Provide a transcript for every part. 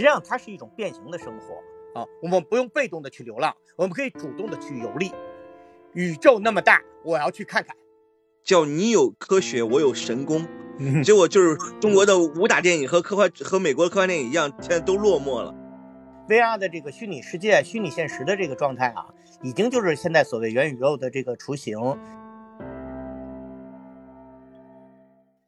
际上它是一种变形的生活啊。我们不用被动的去流浪，我们可以主动的去游历。宇宙那么大，我要去看看。叫你有科学，我有神功。结果就是中国的武打电影和科幻和美国的科幻电影一样，现在都落寞了。VR 的这个虚拟世界、虚拟现实的这个状态啊，已经就是现在所谓元宇宙的这个雏形。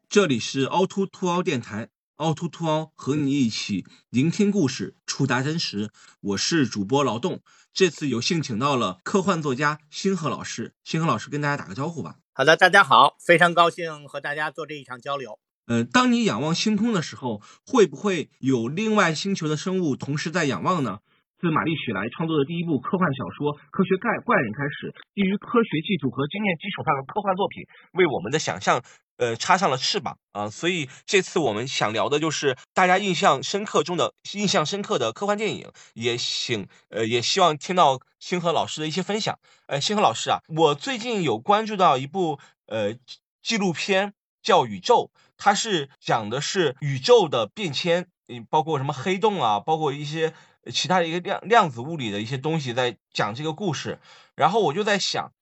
这里是凹凸凸凹电台，凹凸凸凹和你一起聆听故事，触达真实。我是主播劳动，这次有幸请到了科幻作家星河老师。星河老师跟大家打个招呼吧。好的，大家好，非常高兴和大家做这一场交流。呃，当你仰望星空的时候，会不会有另外星球的生物同时在仰望呢？自玛丽雪莱创作的第一部科幻小说《科学怪怪人》开始，基于科学技术和经验基础上的科幻作品，为我们的想象呃插上了翅膀啊！所以这次我们想聊的就是大家印象深刻中的印象深刻的科幻电影，也请呃也希望听到星河老师的一些分享。呃，星河老师啊，我最近有关注到一部呃纪录片叫《宇宙》，它是讲的是宇宙的变迁，嗯，包括什么黑洞啊，包括一些。其他的一个量量子物理的一些东西在讲这个故事，然后我就在想，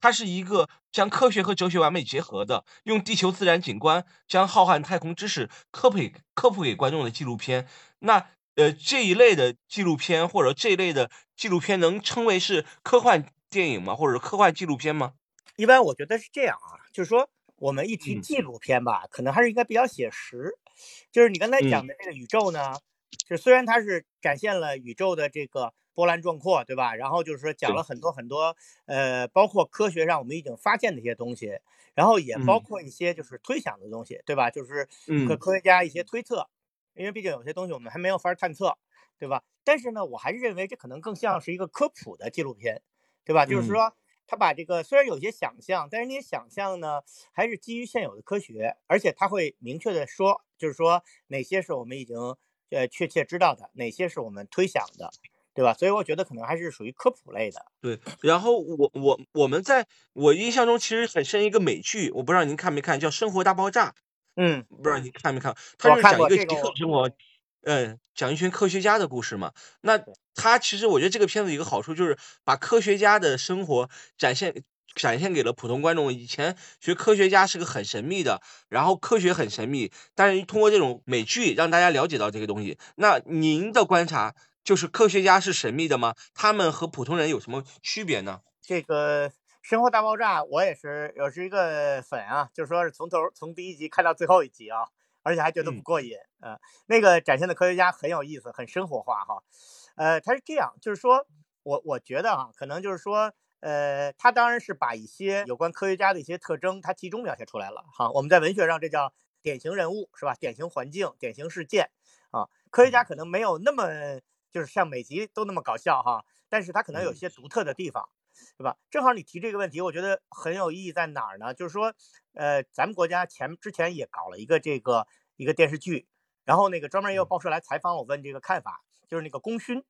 它是一个将科学和哲学完美结合的，用地球自然景观将浩瀚太空知识科普科普给观众的纪录片。那呃这一类的纪录片或者这一类的纪录片能称为是科幻电影吗？或者科幻纪录片吗？一般我觉得是这样啊，就是说我们一提纪录片吧，可能还是应该比较写实。就是你刚才讲的这个宇宙呢。就虽然它是展现了宇宙的这个波澜壮阔，对吧？然后就是说讲了很多很多，呃，包括科学上我们已经发现的一些东西，然后也包括一些就是推想的东西，对吧？就是科科学家一些推测，因为毕竟有些东西我们还没有法探测，对吧？但是呢，我还是认为这可能更像是一个科普的纪录片，对吧？就是说他把这个虽然有些想象，但是那些想象呢还是基于现有的科学，而且他会明确的说，就是说哪些是我们已经。呃，确切知道的哪些是我们推想的，对吧？所以我觉得可能还是属于科普类的。对，然后我我我们在我印象中其实很深一个美剧，我不知道您看没看，叫《生活大爆炸》。嗯，不知道您看没看？它是讲一个极客生活，嗯，讲一群科学家的故事嘛。那它其实我觉得这个片子一个好处就是把科学家的生活展现。展现给了普通观众。以前学科学家是个很神秘的，然后科学很神秘，但是通过这种美剧让大家了解到这个东西。那您的观察就是科学家是神秘的吗？他们和普通人有什么区别呢？这个《生活大爆炸》我也是，我是一个粉啊，就是说是从头从第一集看到最后一集啊，而且还觉得不过瘾。呃，那个展现的科学家很有意思，很生活化哈。呃，他是这样，就是说我我觉得啊，可能就是说。呃，他当然是把一些有关科学家的一些特征，他集中描写出来了。哈，我们在文学上这叫典型人物，是吧？典型环境、典型事件啊。科学家可能没有那么就是像每集都那么搞笑哈，但是它可能有些独特的地方，对吧？正好你提这个问题，我觉得很有意义在哪儿呢？就是说，呃，咱们国家前之前也搞了一个这个一个电视剧，然后那个专门也有报社来采访我，问这个看法，就是那个功勋，是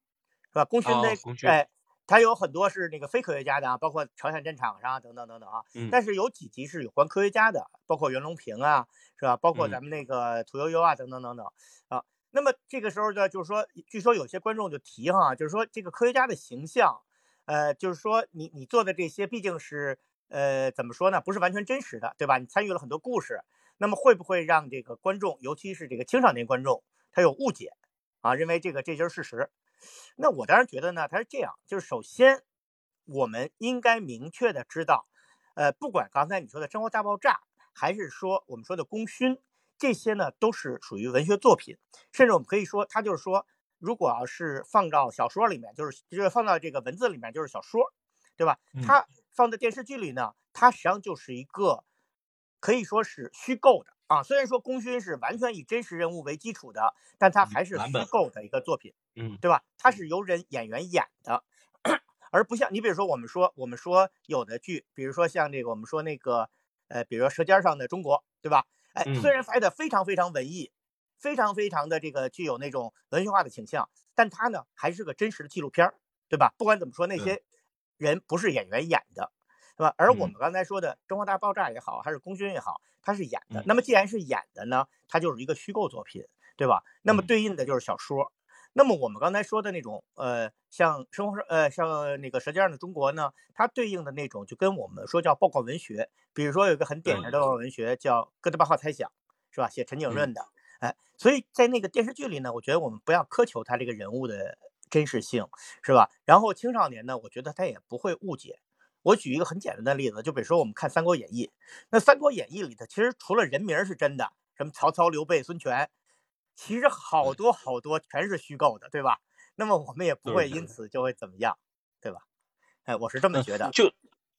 吧？功勋的哎。它有很多是那个非科学家的啊，包括朝鲜战场上等等等等啊。但是有几集是有关科学家的，包括袁隆平啊，是吧？包括咱们那个屠呦呦啊，等等等等啊。那么这个时候呢，就是说，据说有些观众就提哈，就是说这个科学家的形象，呃，就是说你你做的这些毕竟是呃怎么说呢？不是完全真实的，对吧？你参与了很多故事，那么会不会让这个观众，尤其是这个青少年观众，他有误解啊？认为这个这就是事实？那我当然觉得呢，他是这样，就是首先，我们应该明确的知道，呃，不管刚才你说的《生活大爆炸》，还是说我们说的《功勋》，这些呢都是属于文学作品，甚至我们可以说，它就是说，如果要是放到小说里面，就是就是放到这个文字里面，就是小说，对吧？它放在电视剧里呢，它实际上就是一个可以说是虚构的。啊，虽然说功勋是完全以真实人物为基础的，但它还是虚构的一个作品，嗯，对吧？它是由人演员演的，而不像你比如说我们说我们说有的剧，比如说像这个我们说那个呃，比如说《舌尖上的中国》，对吧？哎，虽然拍的非常非常文艺，非常非常的这个具有那种文学化的倾向，但它呢还是个真实的纪录片对吧？不管怎么说，那些人不是演员演的。是吧？而我们刚才说的《中华大爆炸》也好，还是《功勋》也好，它是演的。那么既然是演的呢，它就是一个虚构作品，对吧？那么对应的就是小说。那么我们刚才说的那种，呃，像生活，呃，像那个《舌尖上的中国》呢，它对应的那种就跟我们说叫报告文学，比如说有一个很典型的报告文学叫《哥德巴赫猜想》，是吧？写陈景润的，哎，所以在那个电视剧里呢，我觉得我们不要苛求他这个人物的真实性，是吧？然后青少年呢，我觉得他也不会误解。我举一个很简单的例子，就比如说我们看《三国演义》，那《三国演义》里头其实除了人名是真的，什么曹操、刘备、孙权。其实好多好多全是虚构的，对吧？那么我们也不会因此就会怎么样，对吧？哎，我是这么觉得。就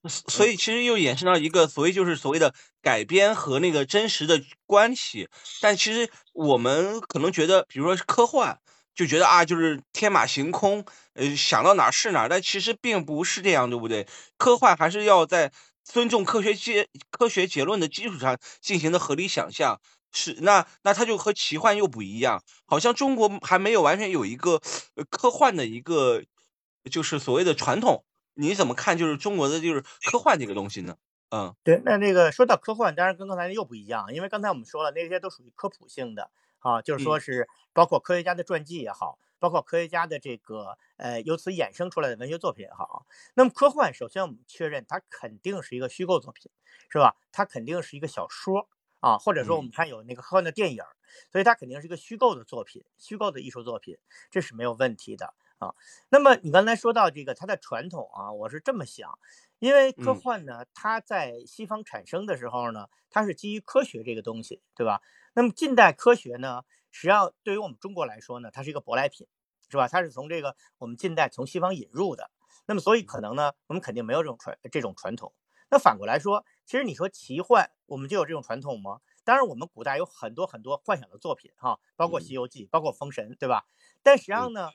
所以其实又衍生到一个所谓就是所谓的改编和那个真实的关系。但其实我们可能觉得，比如说科幻，就觉得啊，就是天马行空，呃，想到哪儿是哪儿。但其实并不是这样，对不对？科幻还是要在尊重科学结科学结论的基础上进行的合理想象。是，那那它就和奇幻又不一样，好像中国还没有完全有一个科幻的一个，就是所谓的传统。你怎么看？就是中国的就是科幻这个东西呢？嗯，对，那那个说到科幻，当然跟刚才又不一样，因为刚才我们说了，那些都属于科普性的啊，就是说是包括科学家的传记也好，包括科学家的这个呃由此衍生出来的文学作品也好。那么科幻，首先我们确认它肯定是一个虚构作品，是吧？它肯定是一个小说。啊，或者说我们看有那个科幻的电影，所以它肯定是一个虚构的作品，虚构的艺术作品，这是没有问题的啊。那么你刚才说到这个它的传统啊，我是这么想，因为科幻呢，它在西方产生的时候呢，它是基于科学这个东西，对吧？那么近代科学呢，实际上对于我们中国来说呢，它是一个舶来品，是吧？它是从这个我们近代从西方引入的，那么所以可能呢，我们肯定没有这种传这种传统。那反过来说，其实你说奇幻，我们就有这种传统吗？当然，我们古代有很多很多幻想的作品，哈，包括《西游记》，包括《封神》，对吧？但实际上呢，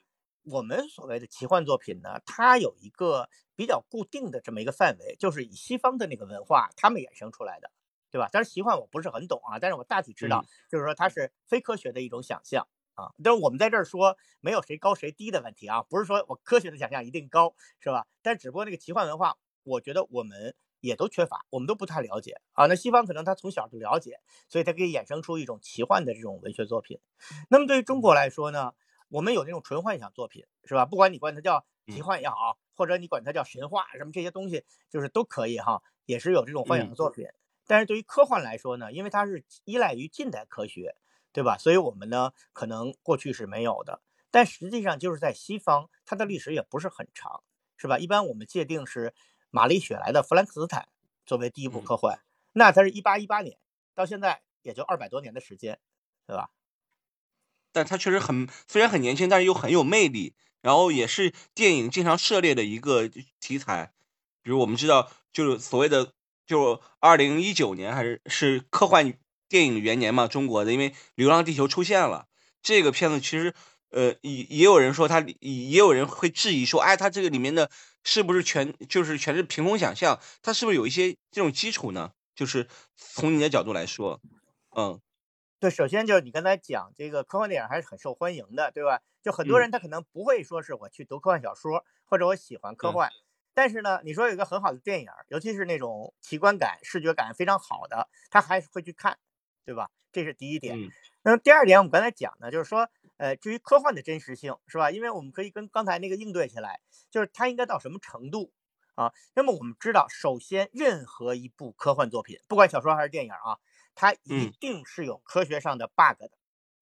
我们所谓的奇幻作品呢，它有一个比较固定的这么一个范围，就是以西方的那个文化他们衍生出来的，对吧？但是，奇幻我不是很懂啊，但是我大体知道，就是说它是非科学的一种想象啊。但是我们在这儿说，没有谁高谁低的问题啊，不是说我科学的想象一定高，是吧？但只不过那个奇幻文化，我觉得我们。也都缺乏，我们都不太了解啊。那西方可能他从小就了解，所以他可以衍生出一种奇幻的这种文学作品。那么对于中国来说呢，我们有那种纯幻想作品，是吧？不管你管它叫奇幻也好，或者你管它叫神话什么这些东西，就是都可以哈，也是有这种幻想的作品。但是对于科幻来说呢，因为它是依赖于近代科学，对吧？所以我们呢可能过去是没有的。但实际上就是在西方，它的历史也不是很长，是吧？一般我们界定是。玛丽雪莱的《弗兰克斯坦》作为第一部科幻，那它是一八一八年，到现在也就二百多年的时间，对吧？但它确实很虽然很年轻，但是又很有魅力，然后也是电影经常涉猎的一个题材。比如我们知道，就是所谓的就二零一九年还是是科幻电影元年嘛，中国的，因为《流浪地球》出现了这个片子，其实呃也也有人说他，也有人会质疑说，哎，它这个里面的。是不是全就是全是凭空想象？它是不是有一些这种基础呢？就是从你的角度来说，嗯，对，首先就是你刚才讲这个科幻电影还是很受欢迎的，对吧？就很多人他可能不会说是我去读科幻小说，或者我喜欢科幻，但是呢，你说有一个很好的电影，尤其是那种奇观感、视觉感非常好的，他还是会去看，对吧？这是第一点。那么第二点，我们刚才讲呢，就是说。呃，至于科幻的真实性是吧？因为我们可以跟刚才那个应对起来，就是它应该到什么程度啊？那么我们知道，首先任何一部科幻作品，不管小说还是电影啊，它一定是有科学上的 bug 的，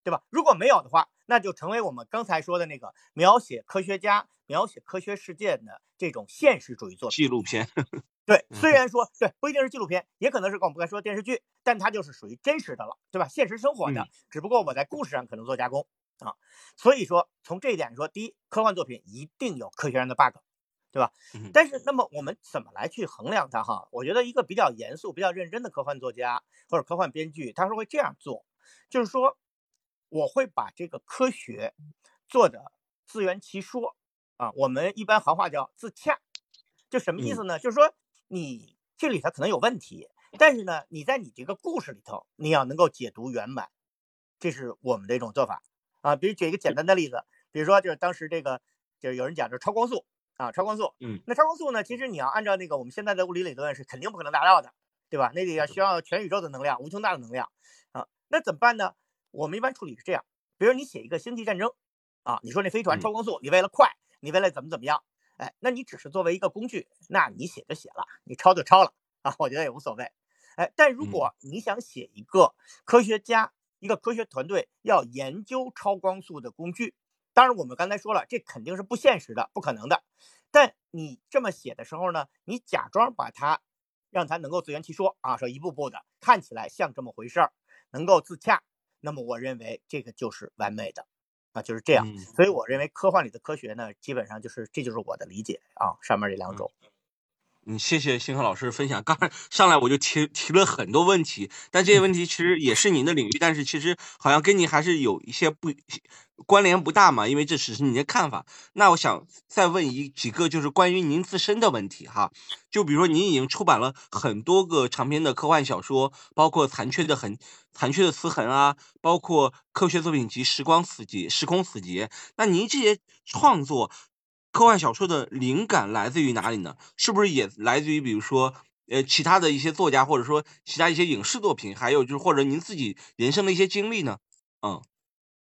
对吧？如果没有的话，那就成为我们刚才说的那个描写科学家、描写科学事件的这种现实主义作品。纪录片。对，虽然说对，不一定是纪录片，也可能是我们刚才说电视剧，但它就是属于真实的了，对吧？现实生活的，只不过我在故事上可能做加工。啊，所以说从这一点说，第一，科幻作品一定有科学上的 bug，对吧？但是那么我们怎么来去衡量它？哈，我觉得一个比较严肃、比较认真的科幻作家或者科幻编剧，他是会这样做，就是说我会把这个科学做的自圆其说啊，我们一般行话叫自洽，就什么意思呢？就是说你这里头可能有问题，但是呢，你在你这个故事里头，你要能够解读圆满，这是我们的一种做法。啊，比如举一个简单的例子，比如说就是当时这个，就是有人讲这超光速啊，超光速，嗯，那超光速呢，其实你要按照那个我们现在的物理理论是肯定不可能达到的，对吧？那得要需要全宇宙的能量，无穷大的能量啊，那怎么办呢？我们一般处理是这样，比如你写一个星际战争啊。你说那飞船嗯超光速，你为了快，你为了怎么怎么样，哎，那你只是作为一个工具，那你写就写了，你抄就抄了啊，我觉得也无所谓。哎，但如果你想写一个科学家、一个科学团队要研究超光速的工具，当然我们刚才说了，这肯定是不现实的，不可能的。但你这么写的时候呢，你假装把它让它能够自圆其说啊，说一步步的看起来像这么回事儿，能够自洽，那么我认为这个就是完美的啊，就是这样。嗯所以我认为科幻里的科学呢，基本上就是这就是我的理解啊，上面这两种。嗯，谢谢星河老师分享。刚才上来我就提提了很多问题，但这些问题其实也是您的领域，但是其实好像跟您还是有一些不关联不大嘛，因为这只是您的看法。那我想再问一几个就是关于您自身的问题哈，就比如说您已经出版了很多个长篇的科幻小说，包括《残缺的痕》《残缺的词痕》啊，包括科学作品集《时光死劫》《时空死劫》。那您这些创作科幻小说的灵感来自于哪里呢？是不是也来自于比如说呃其他的一些作家，或者说其他一些影视作品，还有就是或者您自己人生的一些经历呢？嗯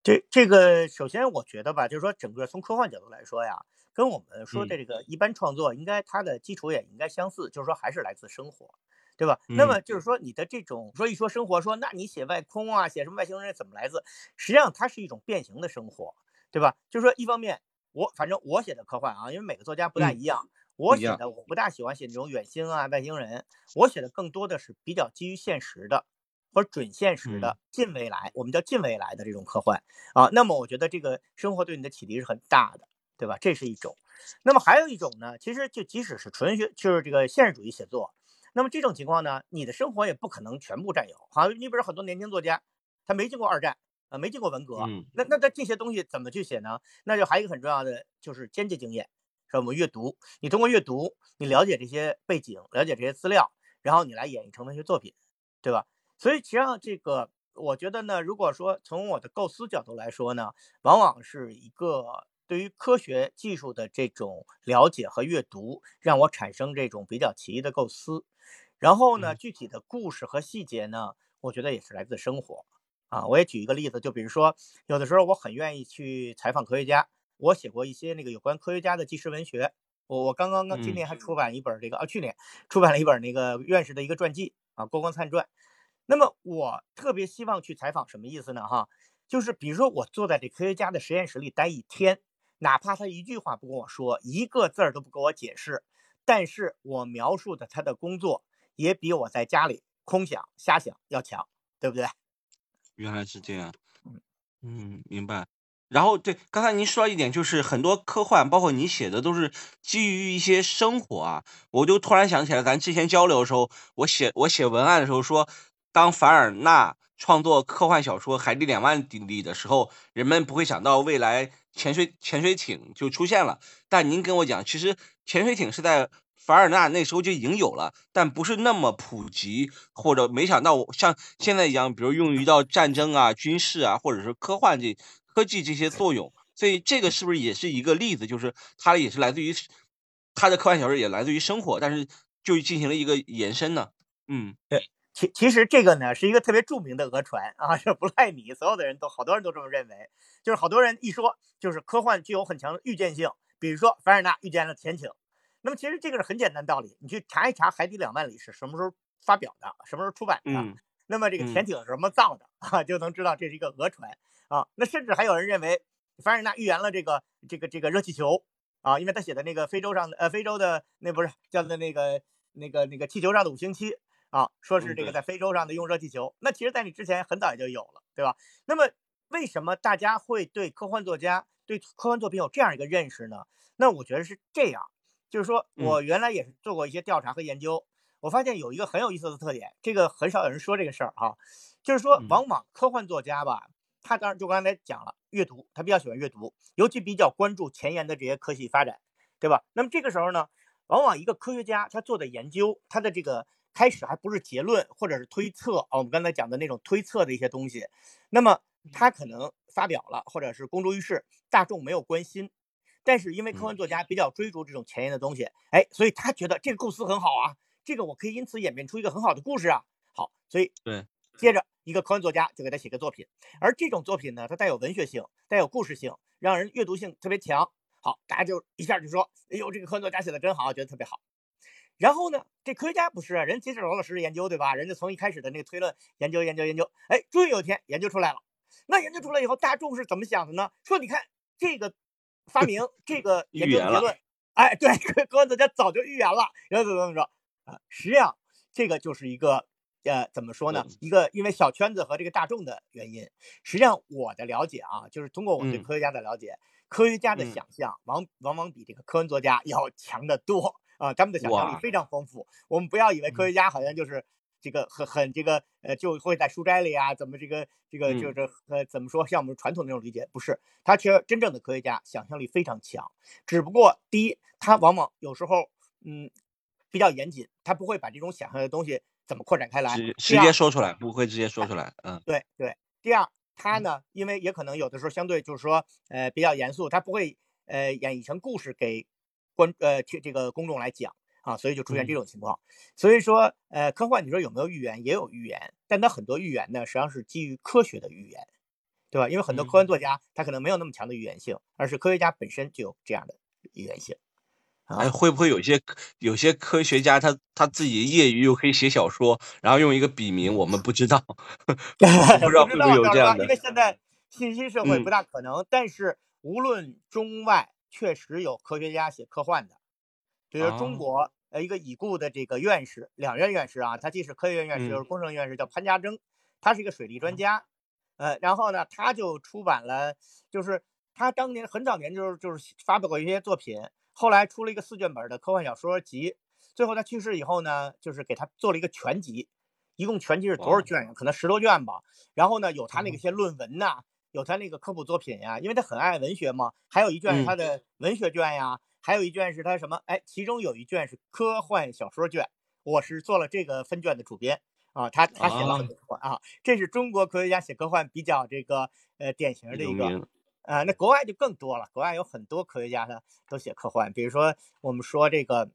这这个首先我觉得吧，就是说整个从科幻角度来说呀，跟我们说嗯的这个一般创作应该它的基础也应该相似，就是说还是来自生活，对吧？那么就是说你的这种说一说生活，说那你写外空啊，写什么外星人怎么来自？实际上它是一种变形的生活，对吧？就是说一方面我反正我写的科幻啊，因为每个作家不大一样，我写的我不大喜欢写那种远星啊、外星人，我写的更多的是比较基于现实的。或者准现实的近未来，我们叫近未来的这种科幻啊。那么我觉得这个生活对你的启迪是很大的，对吧？这是一种。那么还有一种呢，其实就即使是纯学，就是这个现实主义写作，那么这种情况呢，你的生活也不可能全部占有。好，你比如很多年轻作家，他没经过二战啊，没经过文革，嗯那那他这些东西怎么去写呢？那就还有一个很重要的就是间接经验，是吧我们阅读，你通过阅读，你了解这些背景，了解这些资料，然后你来演绎成文学作品，对吧？所以实际上这个，我觉得呢，如果说从我的构思角度来说呢，往往是一个对于科学技术的这种了解和阅读，让我产生这种比较奇异的构思。然后呢，嗯具体的故事和细节呢，我觉得也是来自生活。啊，我也举一个例子，就比如说，有的时候我很愿意去采访科学家，我写过一些那个有关科学家的纪实文学。我我刚刚刚今嗯年还出版一本这个啊，去年出版了一本那个院士的一个传记啊，《郭光灿传》。那么我特别希望去采访，什么意思呢？哈，就是比如说我坐在这科学家的实验室里待一天，哪怕他一句话不跟我说，一个字儿都不给我解释，但是我描述的他的工作也比我在家里空想瞎想要强，对不对？原来是这样嗯，嗯，明白。然后对，刚才您说到一点，就是很多科幻，包括你写的，都是基于一些生活啊。我就突然想起来，咱之前交流的时候，我写我写文案的时候说，当凡尔纳创作科幻小说《海底两万里》的时候，人们不会想到未来潜水潜水艇就出现了。但您跟我讲，其实潜水艇是在凡尔纳那时候就已经有了，但不是那么普及，或者没想到像现在一样，比如用于到战争啊、军事啊，或者是科幻这科技这些作用。所以这个是不是也是一个例子？就是它也是来自于它的科幻小说也来自于生活，但是就进行了一个延伸呢？嗯对其其实这个呢是一个特别著名的讹传啊，这不赖你，所有的人都好多人都这么认为，就是好多人一说就是科幻具有很强的预见性，比如说凡尔纳预见了潜艇，那么其实这个是很简单道理，你去查一查《海底两万里》是什么时候发表的，什么时候出版的，嗯那么这个嗯潜艇是什么造的啊，就能知道这是一个讹传啊。那甚至还有人认为凡尔纳预言了这个这个这个热气球啊，因为他写的那个非洲上的呃非洲的那不是叫做那个那个那个气球上的五星期啊，说是这个在非洲上的用热气球。那其实，在你之前很早也就有了，对吧？那么为什么大家会对科幻作家对科幻作品有这样一个认识呢？那我觉得是这样，就是说嗯我原来也是做过一些调查和研究。我发现有一个很有意思的特点，这个很少有人说这个事儿哈，就是说嗯往往科幻作家吧，他当然就刚才讲了，阅读，他比较喜欢阅读，尤其比较关注前沿的这些科技发展，对吧？那么这个时候呢，往往一个科学家他做的研究，他的这个开始还不是结论或者是推测啊，我们刚才讲的那种推测的一些东西，那么他可能发表了，或者是公诸于世，大众没有关心。但是因为科幻作家比较追逐这种前沿的东西，哎，所以他觉得这个构思很好啊，这个我可以因此演变出一个很好的故事啊。好，所以对，接着一个科幻作家就给他写个作品，而这种作品呢，它带有文学性，带有故事性，让人阅读性特别强。好，大家就一下就说：“哎呦，这个科幻作家写的真好，觉得特别好。”然后呢，这科学家不是啊人，接着老老实实研究，对吧？人家从一开始的那个推论研究研究研究，哎，终于有一天研究出来了。那研究出来以后，大众是怎么想的呢？说你看这个发明，这个研究结论，哎，对，科幻作家早就预言了，然后怎么怎么说啊？实际上，这个就是一个呃，怎么说呢？一个因为小圈子和这个大众的原因。实际上，我的了解啊，就是通过我对科学家的了解，科学家的想象往往往比这个科幻作家要强得多。啊，他们的想象力非常丰富。我们不要以为科学家好像就是这个很很这个呃，就会在书斋里啊，怎么这个这个就是呃，怎么说？像我们传统那种理解，不是他其实真正的科学家想象力非常强。只不过第一，他往往有时候嗯比较严谨，他不会把这种想象的东西怎么扩展开来，直接说出来，不会直接说出来。嗯，对对。第二，他呢，因为也可能有的时候相对就是说呃比较严肃，他不会呃演绎成故事给。观呃，这这个公众来讲啊，所以就出现这种情况。所以说，呃，科幻你说有没有预言？也有预言，但它很多预言呢，实际上是基于科学的预言，对吧？因为很多科幻作家他可能没有那么强的预言性，而是科学家本身就有这样的预言性。哎，会不会有些有些科学家他他自己业余又可以写小说，然后用一个笔名，我们不知道，不知道会不会有这样的？因为现在信息社会不大可能。但是无论中外。确实有科学家写科幻的，比如中国呃一个已故的这个院士，两院院士啊，他既是科学院院士又是工程院士，叫潘家铮，他是一个水利专家，呃，然后呢，他就出版了，就是他当年很早年就是就是发表过一些作品，后来出了一个四卷本的科幻小说集，最后他去世以后呢，就是给他做了一个全集，一共全集是多少卷呀？可能十多卷吧，然后呢，有他那个些论文呐。有他那个科普作品呀，因为他很爱文学嘛。还有一卷是他的文学卷呀，还有一卷是他什么？哎，其中有一卷是科幻小说卷，我是做了这个分卷的主编啊。他他写了很多科幻啊，这是中国科学家写科幻比较这个呃典型的一个啊。那国外就更多了，国外有很多科学家呢都写科幻，比如说我们说这个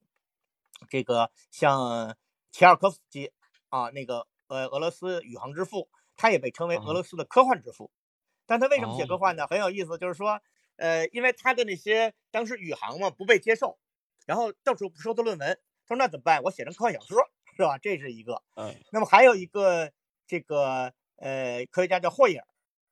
这个像齐尔科夫斯基啊，那个呃俄罗斯宇航之父，他也被称为俄罗斯的科幻之父。但他为什么写科幻呢？很有意思，就是说，呃，因为他的那些当时宇航嘛不被接受，然后到处不收他论文，他说那怎么办？我写成科幻小说，是吧？这是一个。嗯。那么还有一个这个呃科学家叫霍伊尔，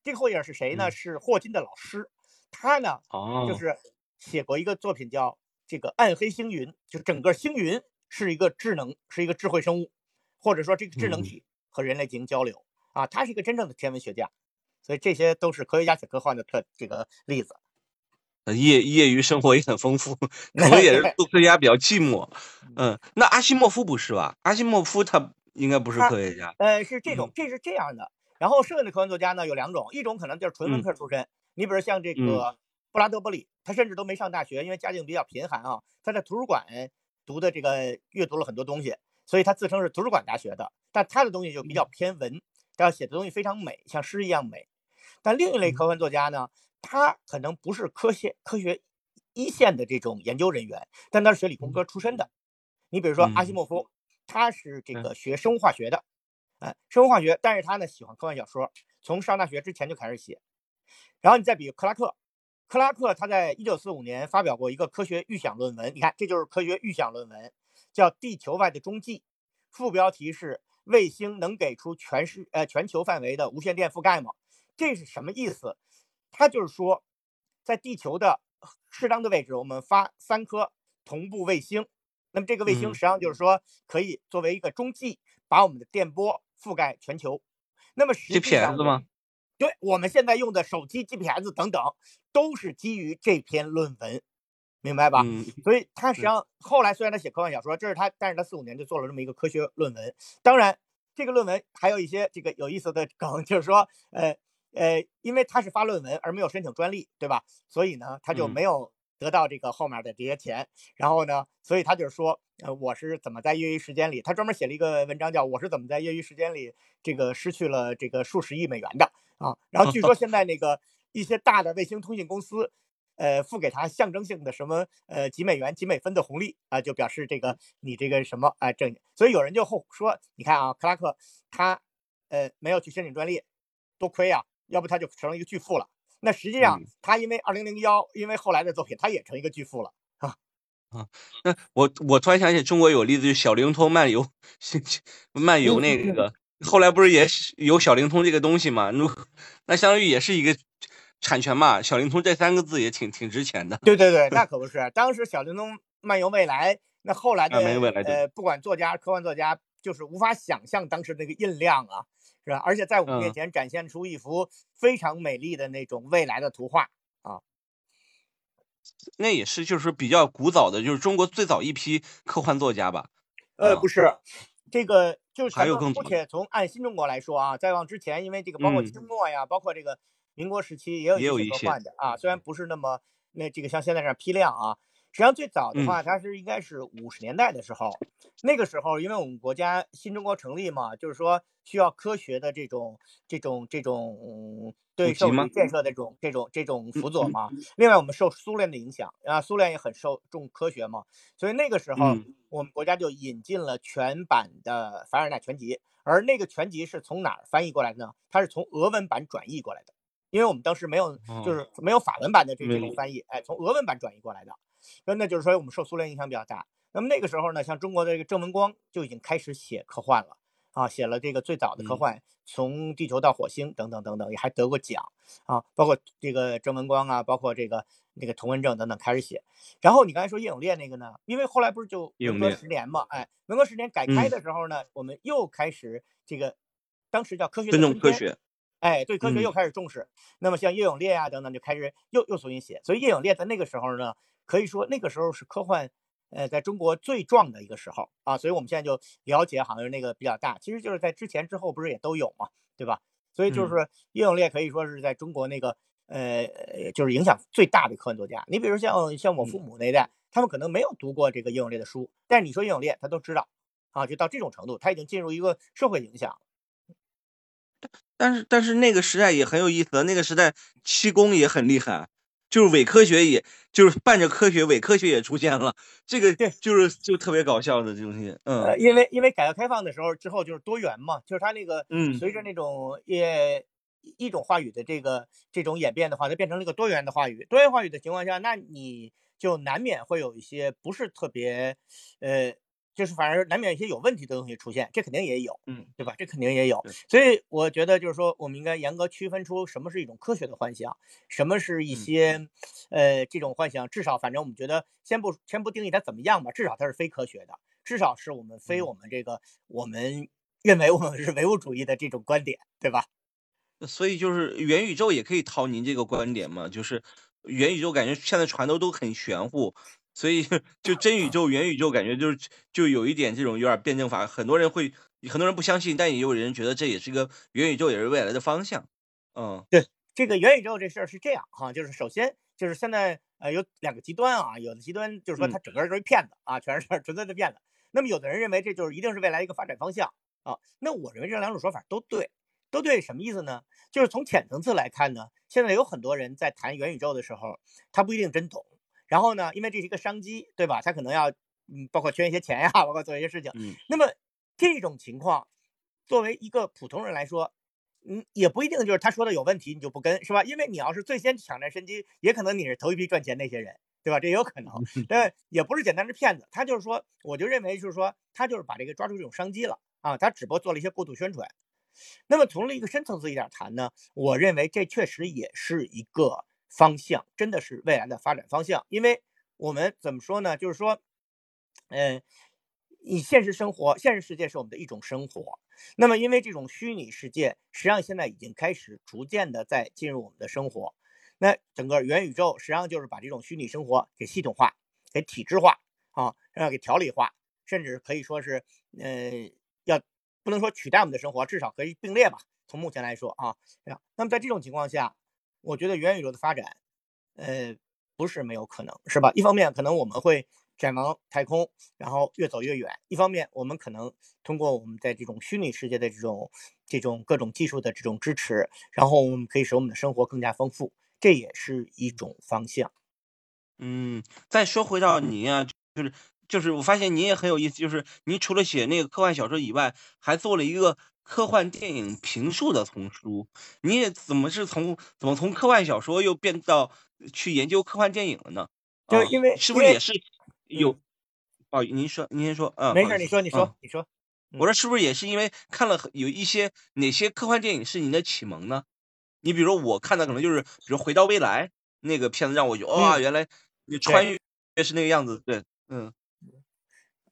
这个霍伊尔是谁呢？是霍金的老师，他呢就是写过一个作品叫这个暗黑星云，就是整个星云是一个智能，是一个智慧生物，或者说这个智能体和人类进行交流啊，他是一个真正的天文学家。所以这些都是科学家写科幻的特这个例子。业业余生活也很丰富，可能也是做科学家比较寂寞。嗯，那阿西莫夫不是吧？阿西莫夫他应该不是科学家。呃，是这种，这是这样的。然后剩下的科幻作家呢有两种，一种可能就是纯文科出身。你比如像这个布拉德伯里，他甚至都没上大学，因为家境比较贫寒啊。他在图书馆读的这个阅读了很多东西，所以他自称是图书馆大学的。但他的东西就比较偏文，要写的东西非常美，像诗一样美。但另一类科幻作家呢，他可能不是科学科学一线的这种研究人员，但他是学理工科出身的。你比如说阿西莫夫，他是这个学生物化学的，哎，生物化学，但是他呢喜欢科幻小说，从上大学之前就开始写。然后你再比克拉克，克拉克他在一九四五年发表过一个科学预想论文，你看这就是科学预想论文，叫《地球外的踪迹》，副标题是“卫星能给出全市呃全球范围的无线电覆盖吗？”这是什么意思？它就是说，在地球的适当的位置，我们发三颗同步卫星。那么这个卫星实际上就是说，可以作为一个中继，把我们的电波覆盖全球。那么实际上，GPS 吗？对，我们现在用的手机 GPS 等等，都是基于这篇论文，明白吧？嗯。所以他实际上后来虽然他写科幻小说，这是他，但是他四五年就做了这么一个科学论文。当然，这个论文还有一些这个有意思的梗，就是说，呃。呃，因为他是发论文而没有申请专利，对吧？所以呢，他就没有得到这个后面的这些钱。然后呢，所以他就是说，呃，我是怎么在业余时间里，他专门写了一个文章叫《我是怎么在业余时间里这个失去了这个数十亿美元的》啊。然后据说现在那个一些大的卫星通信公司，呃，付给他象征性的什么呃几美元、几美分的红利啊，就表示这个你这个什么啊挣。所以有人就后说，你看啊，克拉克他。呃没有去申请专利，多亏啊，要不他就成了一个巨富了。那实际上他因为二零零幺，因为后来的作品，他也成一个巨富了啊啊。那我我突然想起中国有例子，就小灵通漫游漫游那个，后来不是也有小灵通这个东西嘛？那 那相当于也是一个。产权嘛，小灵通这三个字也挺挺值钱的。对对对，那 可不是。当时小灵通漫游未来，那后来的呃，不管作家、科幻作家，就是无法想象当时那个印量啊，是吧？而且在我们面前展现出一幅非常美丽的那种未来的图画啊。那也是，就是比较古早的，就是中国最早一批科幻作家吧？呃，不是，这个就是还有更，而且从按新中国来说啊，再往之前，因为这个包括清末呀，包括这个。民国时期也有一些科幻的啊，虽然不是那么那这个像现在这样批量啊。实际上最早的话，它是应该是五十年代的时候，那个时候因为我们国家新中国成立嘛，就是说需要科学的这种这种这种对社会建设的这种这种这种辅佐嘛。另外我们受苏联的影响啊，苏联也很受重科学嘛，所以那个时候我们国家就引进了全版的凡尔纳全集，而那个全集是从哪儿翻译过来的呢？它是从俄文版转译过来的。因为我们当时没有，就是没有法文版的这这种翻译，哎，从俄文版转译过来的，那那就是说我们受苏联影响比较大。那么那个时候呢，像中国的这个郑文光就已经开始写科幻了啊，写了这个最早的科幻，从地球到火星等等等等，也还得过奖啊，包括这个郑文光啊，包括这个那个童文正等等开始写。然后你刚才说叶永烈那个呢，因为后来不是就文革十年嘛，哎，文革十年改开的时候呢，我们又开始这个当时叫科学尊重科学。哎，对科学又开始重视，那么像叶永烈啊等等就开始又又重新写，所以叶永烈在那个时候呢，可以说那个时候是科幻，呃，在中国最壮的一个时候啊，所以我们现在就了解好像那个比较大，其实就是在之前之后不是也都有嘛，对吧？所以就是叶永烈可以说是在中国那个呃，就是影响最大的科幻作家。你比如像像我父母那一代，他们可能没有读过这个叶永烈的书，但是你说叶永烈，他都知道啊，就到这种程度，他已经进入一个社会影响。但是但是那个时代也很有意思，那个时代气功也很厉害，就是伪科学，也就是伴着科学，伪科学也出现了。这个对，就是就特别搞笑的这东西。嗯，因为因为改革开放的时候之后就是多元嘛，就是它那个嗯，随着那种也一种话语的这个这种演变的话，它变成了一个多元的话语。多元话语的情况下，那你就难免会有一些不是特别呃。就是反而难免一些有问题的东西出现，这肯定也有，嗯，对吧？这肯定也有，所以我觉得就是说，我们应该严格区分出什么是一种科学的幻想，什么是一些，呃，这种幻想。至少，反正我们觉得，先不先不定义它怎么样吧，至少它是非科学的，至少是我们非我们这个我们认为我们是唯物主义的这种观点，对吧？所以就是元宇宙也可以套您这个观点嘛，就是元宇宙感觉现在传的都很玄乎。所以 就真宇宙、元宇宙，感觉就是就有一点这种有点辩证法，很多人会，很多人不相信，但也有人觉得这也是个元宇宙，也是未来的方向。嗯，对，这个元宇宙这事儿是这样哈，就是首先就是现在呃有两个极端啊，有的极端就是说它整个都是骗子啊，全是纯粹的骗子。那么有的人认为这就是一定是未来一个发展方向啊，那我认为这两种说法都对，都对，什么意思呢？就是从浅层次来看呢，现在有很多人在谈元宇宙的时候，他不一定真懂。然后呢，因为这是一个商机，对吧？他可能要，嗯，包括圈一些钱呀，包括做一些事情。嗯。那么这种情况，作为一个普通人来说，嗯，也不一定就是他说的有问题，你就不跟，是吧？因为你要是最先抢占先机，也可能你是头一批赚钱那些人，对吧？这也有可能。但也不是简单的骗子。他就是说，我就认为就是说，他就是把这个抓住这种商机了啊。他只不过做了一些过度宣传。那么从了一个深层次一点谈呢，我认为这确实也是一个。方向真的是未来的发展方向，因为我们怎么说呢？就是说，嗯，你现实生活、现实世界是我们的一种生活。那么，因为这种虚拟世界，实际上现在已经开始逐渐的在进入我们的生活。那整个元宇宙实际上就是把这种虚拟生活给系统化、给体制化啊，要给条理化，甚至可以说是，呃，要不能说取代我们的生活，至少可以并列吧。从目前来说啊，那么在这种情况下。我觉得元宇宙的发展，呃，不是没有可能，是吧？一方面可能我们会展望太空，然后越走越远；一方面我们可能通过我们在这种虚拟世界的这种这种各种技术的这种支持，然后我们可以使我们的生活更加丰富，这也是一种方向。嗯，再说回到您啊，就是就是我发现您也很有意思，就是您除了写那个科幻小说以外，还做了一个科幻电影评述的丛书，你也怎么是从怎么从科幻小说又变到去研究科幻电影了呢？就是因为是不是也是有？哦，您说，您先说，嗯，没事，你说，你说，你说。我说是不是也是因为看了有一些哪些科幻电影是你的启蒙呢？你比如说我看的可能就是，比如《回到未来》那个片子让我觉得哇，原来你穿越是那个样子，对，嗯。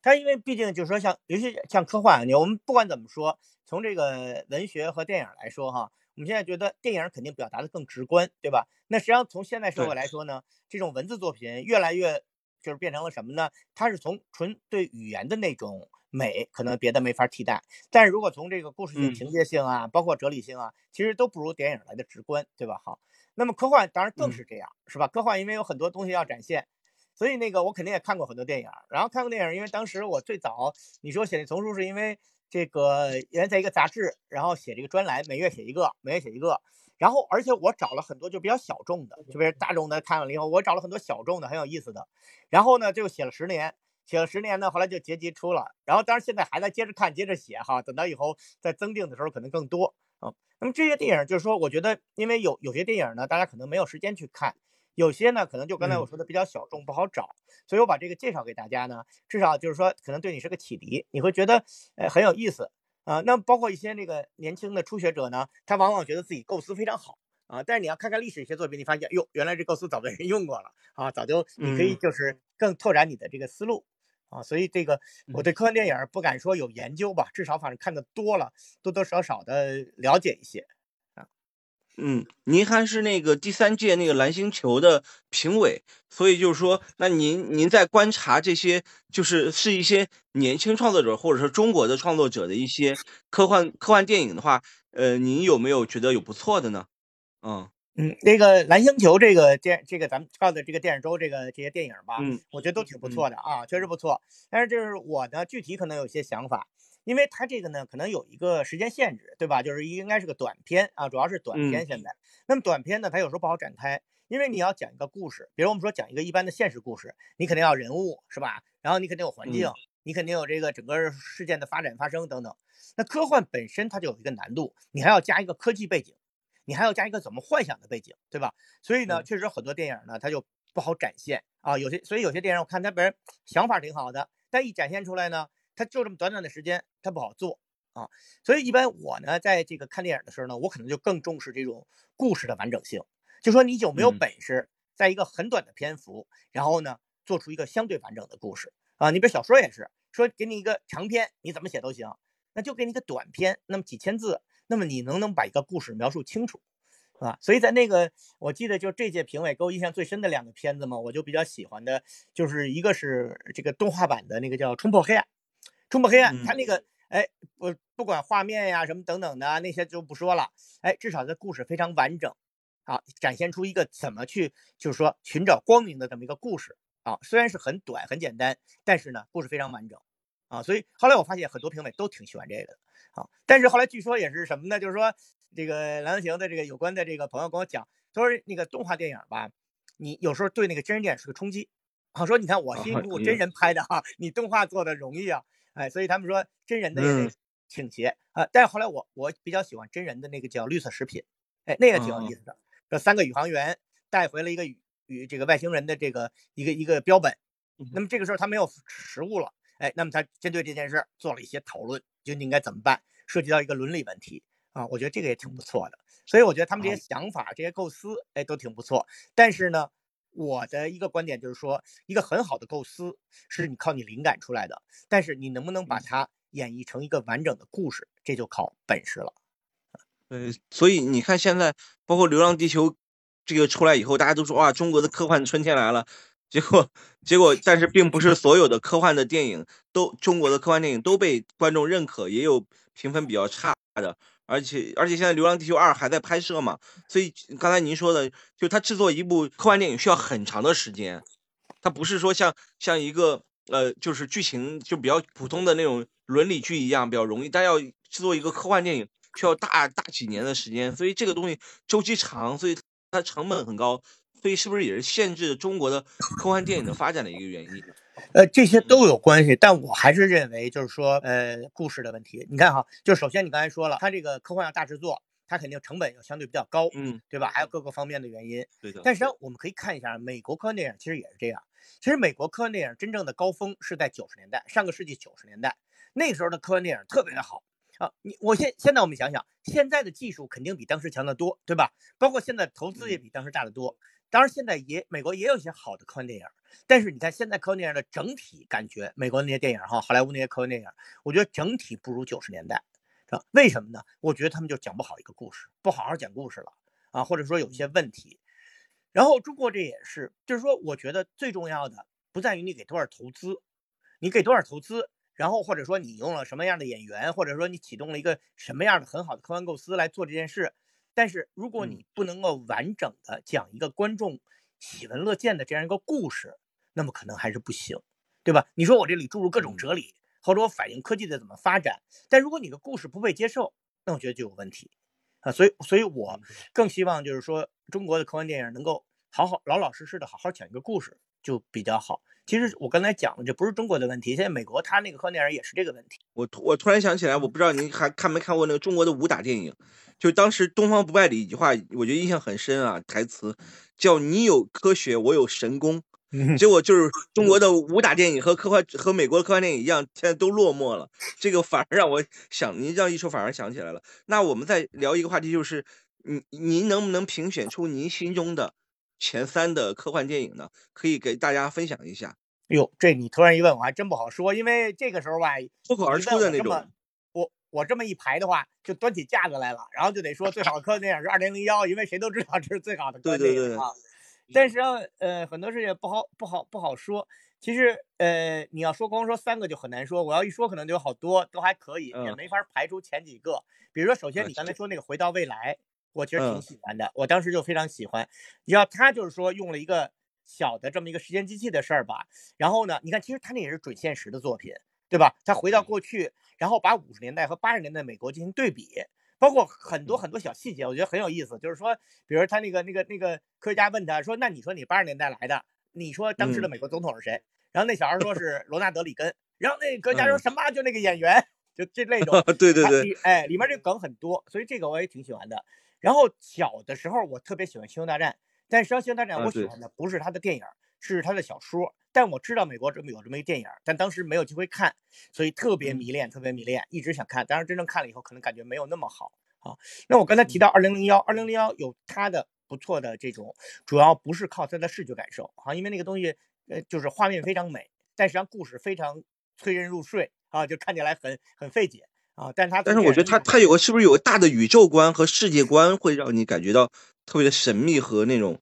它因为毕竟就是说像，尤其像科幻，你我们不管怎么说，从这个文学和电影来说哈，我们现在觉得电影肯定表达的更直观，对吧？那实际上从现代社会来说呢，这种文字作品越来越就是变成了什么呢？它是从纯对语言的那种美，可能别的没法替代。但是如果从这个故事性、情节性啊，包括哲理性啊，其实都不如电影来的直观，对吧？好，那么科幻当然更是这样，是吧？科幻因为有很多东西要展现。所以那个我肯定也看过很多电影，然后看过电影，因为当时我最早你说写那丛书是因为这个原来在一个杂志，然后写这个专栏，每月写一个，每月写一个，然后而且我找了很多就比较小众的，就比如大众的看完了以后，我找了很多小众的很有意思的，然后呢就写了十年，写了十年呢，后来就结集出了，然后当然现在还在接着看，接着写哈，等到以后再增订的时候可能更多啊。那么这些电影就是说，我觉得因为有有些电影呢，大家可能没有时间去看。有些呢，可能就刚才我说的比较小众，不好找，所以我把这个介绍给大家呢，至少就是说，可能对你是个启迪，你会觉得，呃，很有意思啊。那包括一些这个年轻的初学者呢，他往往觉得自己构思非常好啊，但是你要看看历史一些作品，你发现，哟，原来这构思早被人用过了啊，早就你可以就是更拓展你的这个思路啊。所以这个我对科幻电影不敢说有研究吧，至少反正看的多了，多多少少的了解一些。嗯，您还是那个第三届那个蓝星球的评委，所以就是说，那您您在观察这些，就是是一些年轻创作者或者说中国的创作者的一些科幻科幻电影的话，呃，您有没有觉得有不错的呢？嗯嗯，那个蓝星球这个电这个咱们告的这个电影周这个这些电影吧，嗯，我觉得都挺不错的啊，确实不错。但是就是我呢，具体可能有些想法。因为它这个呢，可能有一个时间限制，对吧？就是应该是个短片啊，主要是短片。现在，那么短片呢，它有时候不好展开，因为你要讲一个故事，比如我们说讲一个一般的现实故事，你肯定要人物，是吧？然后你肯定有环境，你肯定有这个整个事件的发展发生等等。那科幻本身它就有一个难度，你还要加一个科技背景，你还要加一个怎么幻想的背景，对吧？所以呢，确实很多电影呢，它就不好展现啊。有些，所以有些电影我看它本身想法挺好的，但一展现出来呢。它就这么短短的时间，它不好做啊，所以一般我呢，在这个看电影的时候呢，我可能就更重视这种故事的完整性，就说你有没有本事，在一个很短的篇幅，然后呢，做出一个相对完整的故事啊。你比如小说也是，说给你一个长篇，你怎么写都行，那就给你一个短篇，那么几千字，那么你能不能把一个故事描述清楚，啊？所以在那个，我记得就这届评委给我印象最深的两个片子嘛，我就比较喜欢的，就是一个是这个动画版的那个叫《冲破黑暗》。冲破黑暗，他那个哎，不不管画面呀什么等等的那些就不说了，哎，至少这故事非常完整，啊，展现出一个怎么去就是说寻找光明的这么一个故事。啊，虽然是很短很简单，但是呢故事非常完整。啊，所以后来我发现很多评委都挺喜欢这个的。啊，但是后来据说也是什么呢？就是说这个蓝翔行的这个有关的这个朋友跟我讲，他说那个动画电影吧，你有时候对那个真人电影是个冲击，啊，说你看我辛苦真人拍的哈，你动画做的容易啊。哎，所以他们说真人的也得倾斜啊，但是后来我我比较喜欢真人的那个叫绿色食品，哎，那个挺有意思的。这三个宇航员带回了一个与与这个外星人的这个一个一个标本，那么这个时候他没有食物了，哎，那么他针对这件事做了一些讨论，究竟应该怎么办，涉及到一个伦理问题啊，我觉得这个也挺不错的。所以我觉得他们这些想法、这些构思，哎，都挺不错。但是呢。我的一个观点就是说，一个很好的构思是你靠你灵感出来的，但是你能不能把它演绎成一个完整的故事，这就靠本事了。呃，所以你看现在，包括《流浪地球》这个出来以后，大家都说哇，中国的科幻春天来了。结果，结果，但是并不是所有的科幻的电影都，中国的科幻电影都被观众认可，也有评分比较差的。而且而且现在《流浪地球二》还在拍摄嘛，所以刚才您说的，就它制作一部科幻电影需要很长的时间，它不是说像像一个呃就是剧情就比较普通的那种伦理剧一样比较容易，但要制作一个科幻电影需要大大几年的时间，所以这个东西周期长，所以它成本很高，所以是不是也是限制中国的科幻电影的发展的一个原因？呃，这些都有关系，但我还是认为就是说，呃，故事的问题。你看哈，就首先你刚才说了，它这个科幻要大制作，它肯定成本要相对比较高，嗯，对吧？还有各个方面的原因。对的。但实际上我们可以看一下，美国科幻电影其实也是这样。其实美国科幻电影真正的高峰是在九十年代，上个世纪九十年代，那时候的科幻电影特别的好啊。你我现现在我们想想，现在的技术肯定比当时强得多，对吧？包括现在投资也比当时大得多。当然，现在也美国也有一些好的科幻电影，但是你看现在科幻电影的整体感觉，美国那些电影哈，好莱坞那些科幻电影，我觉得整体不如九十年代？为什么呢？我觉得他们就讲不好一个故事，不好好讲故事了啊，或者说有一些问题。然后中国这也是，就是说，我觉得最重要的不在于你给多少投资，你给多少投资，然后或者说你用了什么样的演员，或者说你启动了一个什么样的很好的科幻构思来做这件事。但是如果你不能够完整的讲一个观众喜闻乐见的这样一个故事，那么可能还是不行，对吧？你说我这里注入各种哲理，或者我反映科技的怎么发展，但如果你的故事不被接受，那我觉得就有问题啊。所以，所以我更希望就是说，中国的科幻电影能够好好老老实实的好好讲一个故事，就比较好。其实我刚才讲的这不是中国的问题，现在美国它那个科幻电影也是这个问题。我突我突然想起来，我不知道您还看没看过那个中国的武打电影。就当时《东方不败》里一句话，我觉得印象很深啊，台词叫“你有科学，我有神功 ”。结果就是中国的武打电影和科幻和美国的科幻电影一样，现在都落寞了。这个反而让我想，您这样一说，反而想起来了。那我们再聊一个话题，就是您您能不能评选出您心中的前三的科幻电影呢？可以给大家分享一下。哟，这你突然一问，我还真不好说，因为这个时候吧，脱口而出的那种。我我这么一排的话，就端起架子来了，然后就得说最好的科幻电影是《二零零幺》，因为谁都知道这是最好的科幻电影啊。但是呃，很多事情不好不好不好说。其实呃，你要说光说三个就很难说，我要一说可能就有好多，都还可以，也没法排除前几个。比如说，首先你刚才说那个《回到未来》，我其实挺喜欢的，我当时就非常喜欢。你要他就是说用了一个小的这么一个时间机器的事儿吧，然后呢，你看其实他那也是准现实的作品。对吧？他回到过去，然后把五十年代和八十年代美国进行对比，包括很多很多小细节，我觉得很有意思。就是说，比如他那个那个那个科学家问他说：“那你说你八十年代来的，你说当时的美国总统是谁？”然后那小孩说是罗纳德里根。然后那科学家说什么？就那个演员，就这类种。对对对。哎，里面这个梗很多，所以这个我也挺喜欢的。然后小的时候我特别喜欢《星球大战》，但实际上《星球大战》我喜欢的不是他的电影，是他的小说。但我知道美国这么有这么一个电影，但当时没有机会看，所以特别迷恋，特别迷恋，一直想看。当然真正看了以后，可能感觉没有那么好啊。那我刚才提到二零零幺，二零零幺有它的不错的这种，主要不是靠它的视觉感受啊，因为那个东西呃就是画面非常美，但实际上故事非常催人入睡啊，就看起来很很费解啊。但是它但是我觉得他他有个是不是有个大的宇宙观和世界观，会让你感觉到特别的神秘和那种，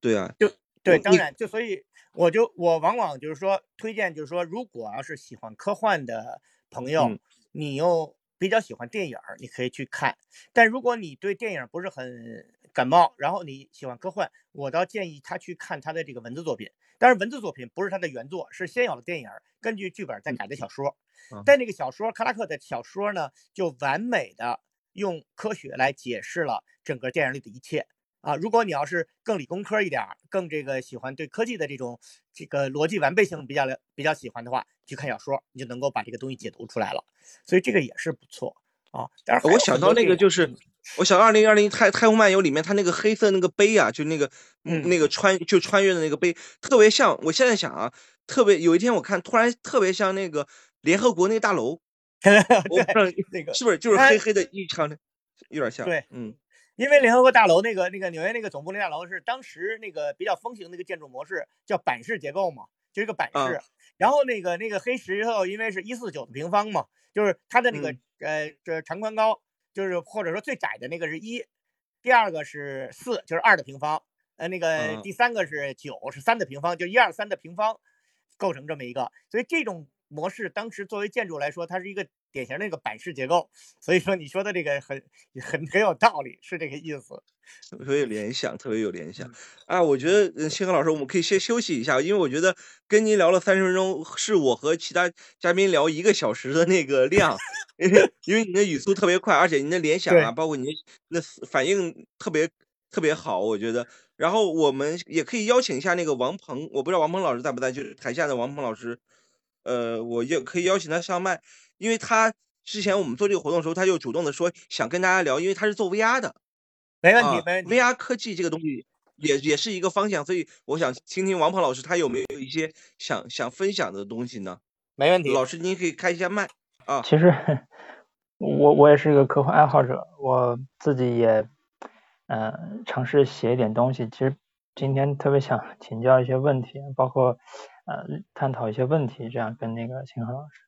对啊，就对，当然就所以。我就我往往就是说推荐，就是说如果要是喜欢科幻的朋友，你又比较喜欢电影，你可以去看。但如果你对电影不是很感冒，然后你喜欢科幻，我倒建议他去看他的这个文字作品。但是文字作品不是他的原作，是先有了电影，根据剧本再改的小说。但那个小说，克拉克的小说呢，就完美的用科学来解释了整个电影里的一切。啊，如果你要是更理工科一点，更这个喜欢对科技的这种这个逻辑完备性比较比较喜欢的话，去看小说，你就能够把这个东西解读出来了。所以这个也是不错啊。但是我想到那个就是，我想二零二零太太空漫游里面，它那个黑色那个碑啊，就那个嗯那个穿就穿越的那个碑，特别像。我现在想啊，特别有一天我看，突然特别像那个联合国那大楼，我不知道那个是不是就是黑黑的一长的，有点像。对，嗯。因为联合国大楼那个那个纽约那个总部那大楼是当时那个比较风行的一个建筑模式，叫板式结构嘛，就是个板式。然后那个那个黑石头，因为是一四九的平方嘛，就是它的那个呃这长宽高，就是或者说最窄的那个是一，第二个是四，就是二的平方，呃那个第三个是九，是三的平方，就一二三的平方构成这么一个，所以这种模式当时作为建筑来说，它是一个。典型那个板式结构，所以说你说的这个很很很有道理，是这个意思。特别有联想，特别有联想。啊，我觉得星河老师，我们可以先休息一下，因为我觉得跟您聊了三十分钟，是我和其他嘉宾聊一个小时的那个量。因为你的语速特别快，而且您的联想啊，包括您那反应特别特别好，我觉得然后我们也可以邀请一下那个王鹏，我不知道王鹏老师在不在，就是台下的王鹏老师，呃，我也可以邀请他上麦，因为他之前我们做这个活动的时候，他就主动的说想跟大家聊，因为他是做 VR 的，没问题，啊没问题。，VR 科技这个东西也也是一个方向，所以我想听听王鹏老师他有没有一些想想分享的东西呢？没问题。老师您可以开一下麦啊。其实我我也是一个科幻爱好者，我自己也呃尝试写一点东西。其实今天特别想请教一些问题，包括呃探讨一些问题，这样跟那个秦河老师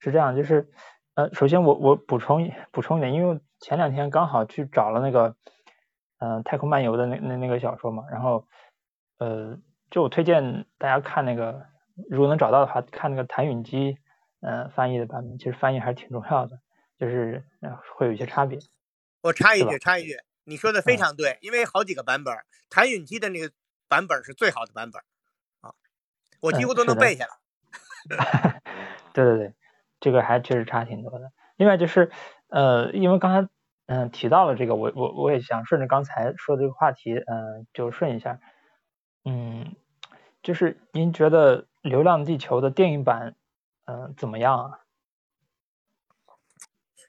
是这样，就是呃首先我我补充一补充一点，因为前两天刚好去找了那个嗯、呃《太空漫游》的那那那个小说嘛，然后呃就我推荐大家看那个，如果能找到的话，看那个谭允基呃翻译的版本，其实翻译还是挺重要的，就是呃会有一些差别。我插一句，插一句，你说的非嗯常对，因为好几个版本，谭允基的那个版本是最好的版本啊，我几嗯乎都能背下来。对 对对，这个还确实差挺多的。另外就是呃，因为刚才嗯、提到了这个，我我我也想顺着刚才说的这个话题，嗯、就顺一下，嗯，就是您觉得《流浪地球》的电影版嗯、怎么样啊？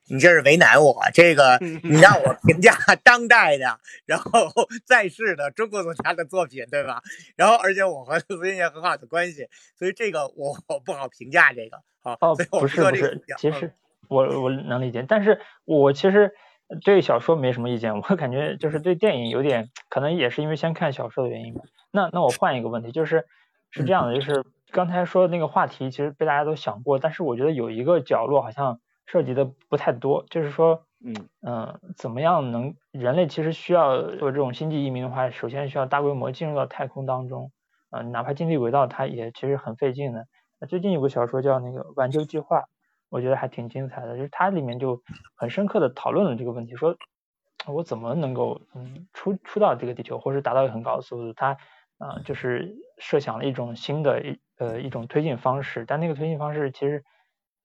你这是为难我，这个你让我评价 当代的，然后 在世的中国作家的作品，对吧？然后而且我和卢俊也很好的关系，所以这个我我不好评价这个，好，哦，不是不是其实我我能理解，但是我其实对小说没什么意见，我感觉就是对电影有点，可能也是因为先看小说的原因吧。那那我换一个问题，就是是这样的，就是刚才说的那个话题，其实被大家都想过，但是我觉得有一个角落好像涉及的不太多，就是说，嗯嗯、怎么样能人类其实需要做这种星际移民的话，首先需要大规模进入到太空当中，呃，哪怕近地轨道，它也其实很费劲的。呃最近有个小说叫那个《挽救计划》，我觉得还挺精彩的，就是它里面就很深刻的讨论了这个问题，说我怎么能够嗯出出到这个地球，或是达到一个很高的速度，它啊、呃就是设想了一种新的一呃一种推进方式，但那个推进方式其实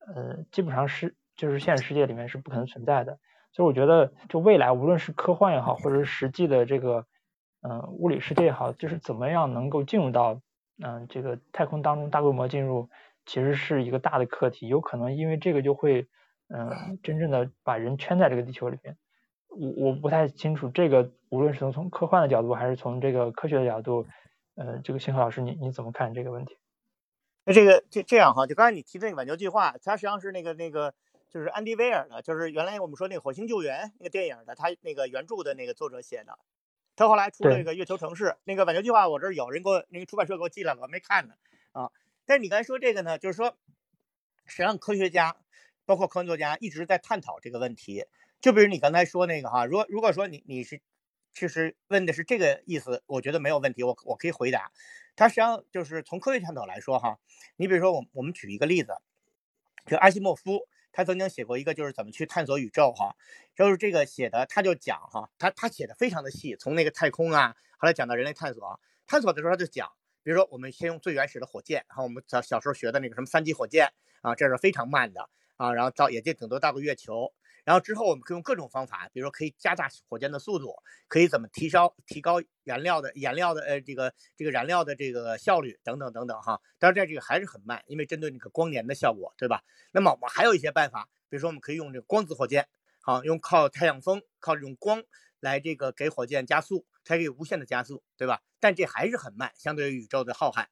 呃基本上是就是现实世界里面是不可能存在的，所以我觉得就未来无论是科幻也好，或者是实际的这个嗯、物理世界也好，就是怎么样能够进入到嗯、这个太空当中大规模进入，其实是一个大的课题，有可能因为这个就会嗯、真正的把人圈在这个地球里面。我我不太清楚这个，无论是从从科幻的角度，还是从这个科学的角度，呃，这个星河老师你你怎么看这个问题？那这个这这样哈，就刚才你提的那个挽救计划，它实际上是那个那个就是安迪威尔的，就是原来我们说那个火星救援那个电影的，他那个原著的那个作者写的。他后来出了一个月球城市，那个挽救计划我这儿有人给我那个出版社给我寄来了，我没看呢啊。但是你刚才说这个呢，就是说，实际上科学家包括科幻作家一直在探讨这个问题。就比如你刚才说那个哈，如果如果说你你是其实问的是这个意思，我觉得没有问题，我我可以回答。它实际上就是从科学探讨来说哈，你比如说我我们举一个例子，就阿西莫夫他曾经写过一个就是怎么去探索宇宙哈，就是这个写的他就讲哈，他他写的非常的细，从那个太空啊，后来讲到人类探索，探索的时候他就讲，比如说我们先用最原始的火箭，然后我们小小时候学的那个什么三级火箭啊，这是非常慢的啊，然后到也就顶多到个月球。然后之后我们可以用各种方法，比如说可以加大火箭的速度，可以怎么提烧提高燃料的燃料的呃这个这个燃料的这个效率等等等等哈。当然这个还是很慢，因为针对那个光年的效果，对吧？那么我们还有一些办法，比如说我们可以用这个光子火箭，好用靠太阳风靠这种光来这个给火箭加速，它可以无限的加速，对吧？但这还是很慢，相对于宇宙的浩瀚。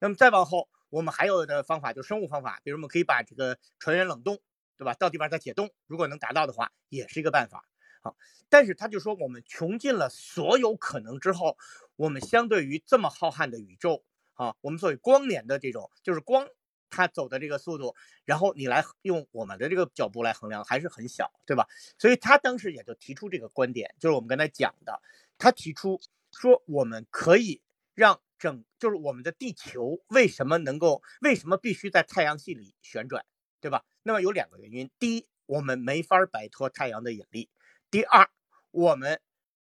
那么再往后，我们还有的方法就是生物方法，比如我们可以把这个船员冷冻。对吧？到地方再解冻，如果能达到的话，也是一个办法。好，但是他就说，我们穷尽了所有可能之后，我们相对于这么浩瀚的宇宙啊，我们所谓光年的这种，就是光它走的这个速度，然后你来用我们的这个脚步来衡量，还是很小，对吧？所以他当时也就提出这个观点，就是我们刚才讲的，他提出说，我们可以让整，就是我们的地球为什么能够，为什么必须在太阳系里旋转？对吧？那么有两个原因：第一，我们没法摆脱太阳的引力；第二，我们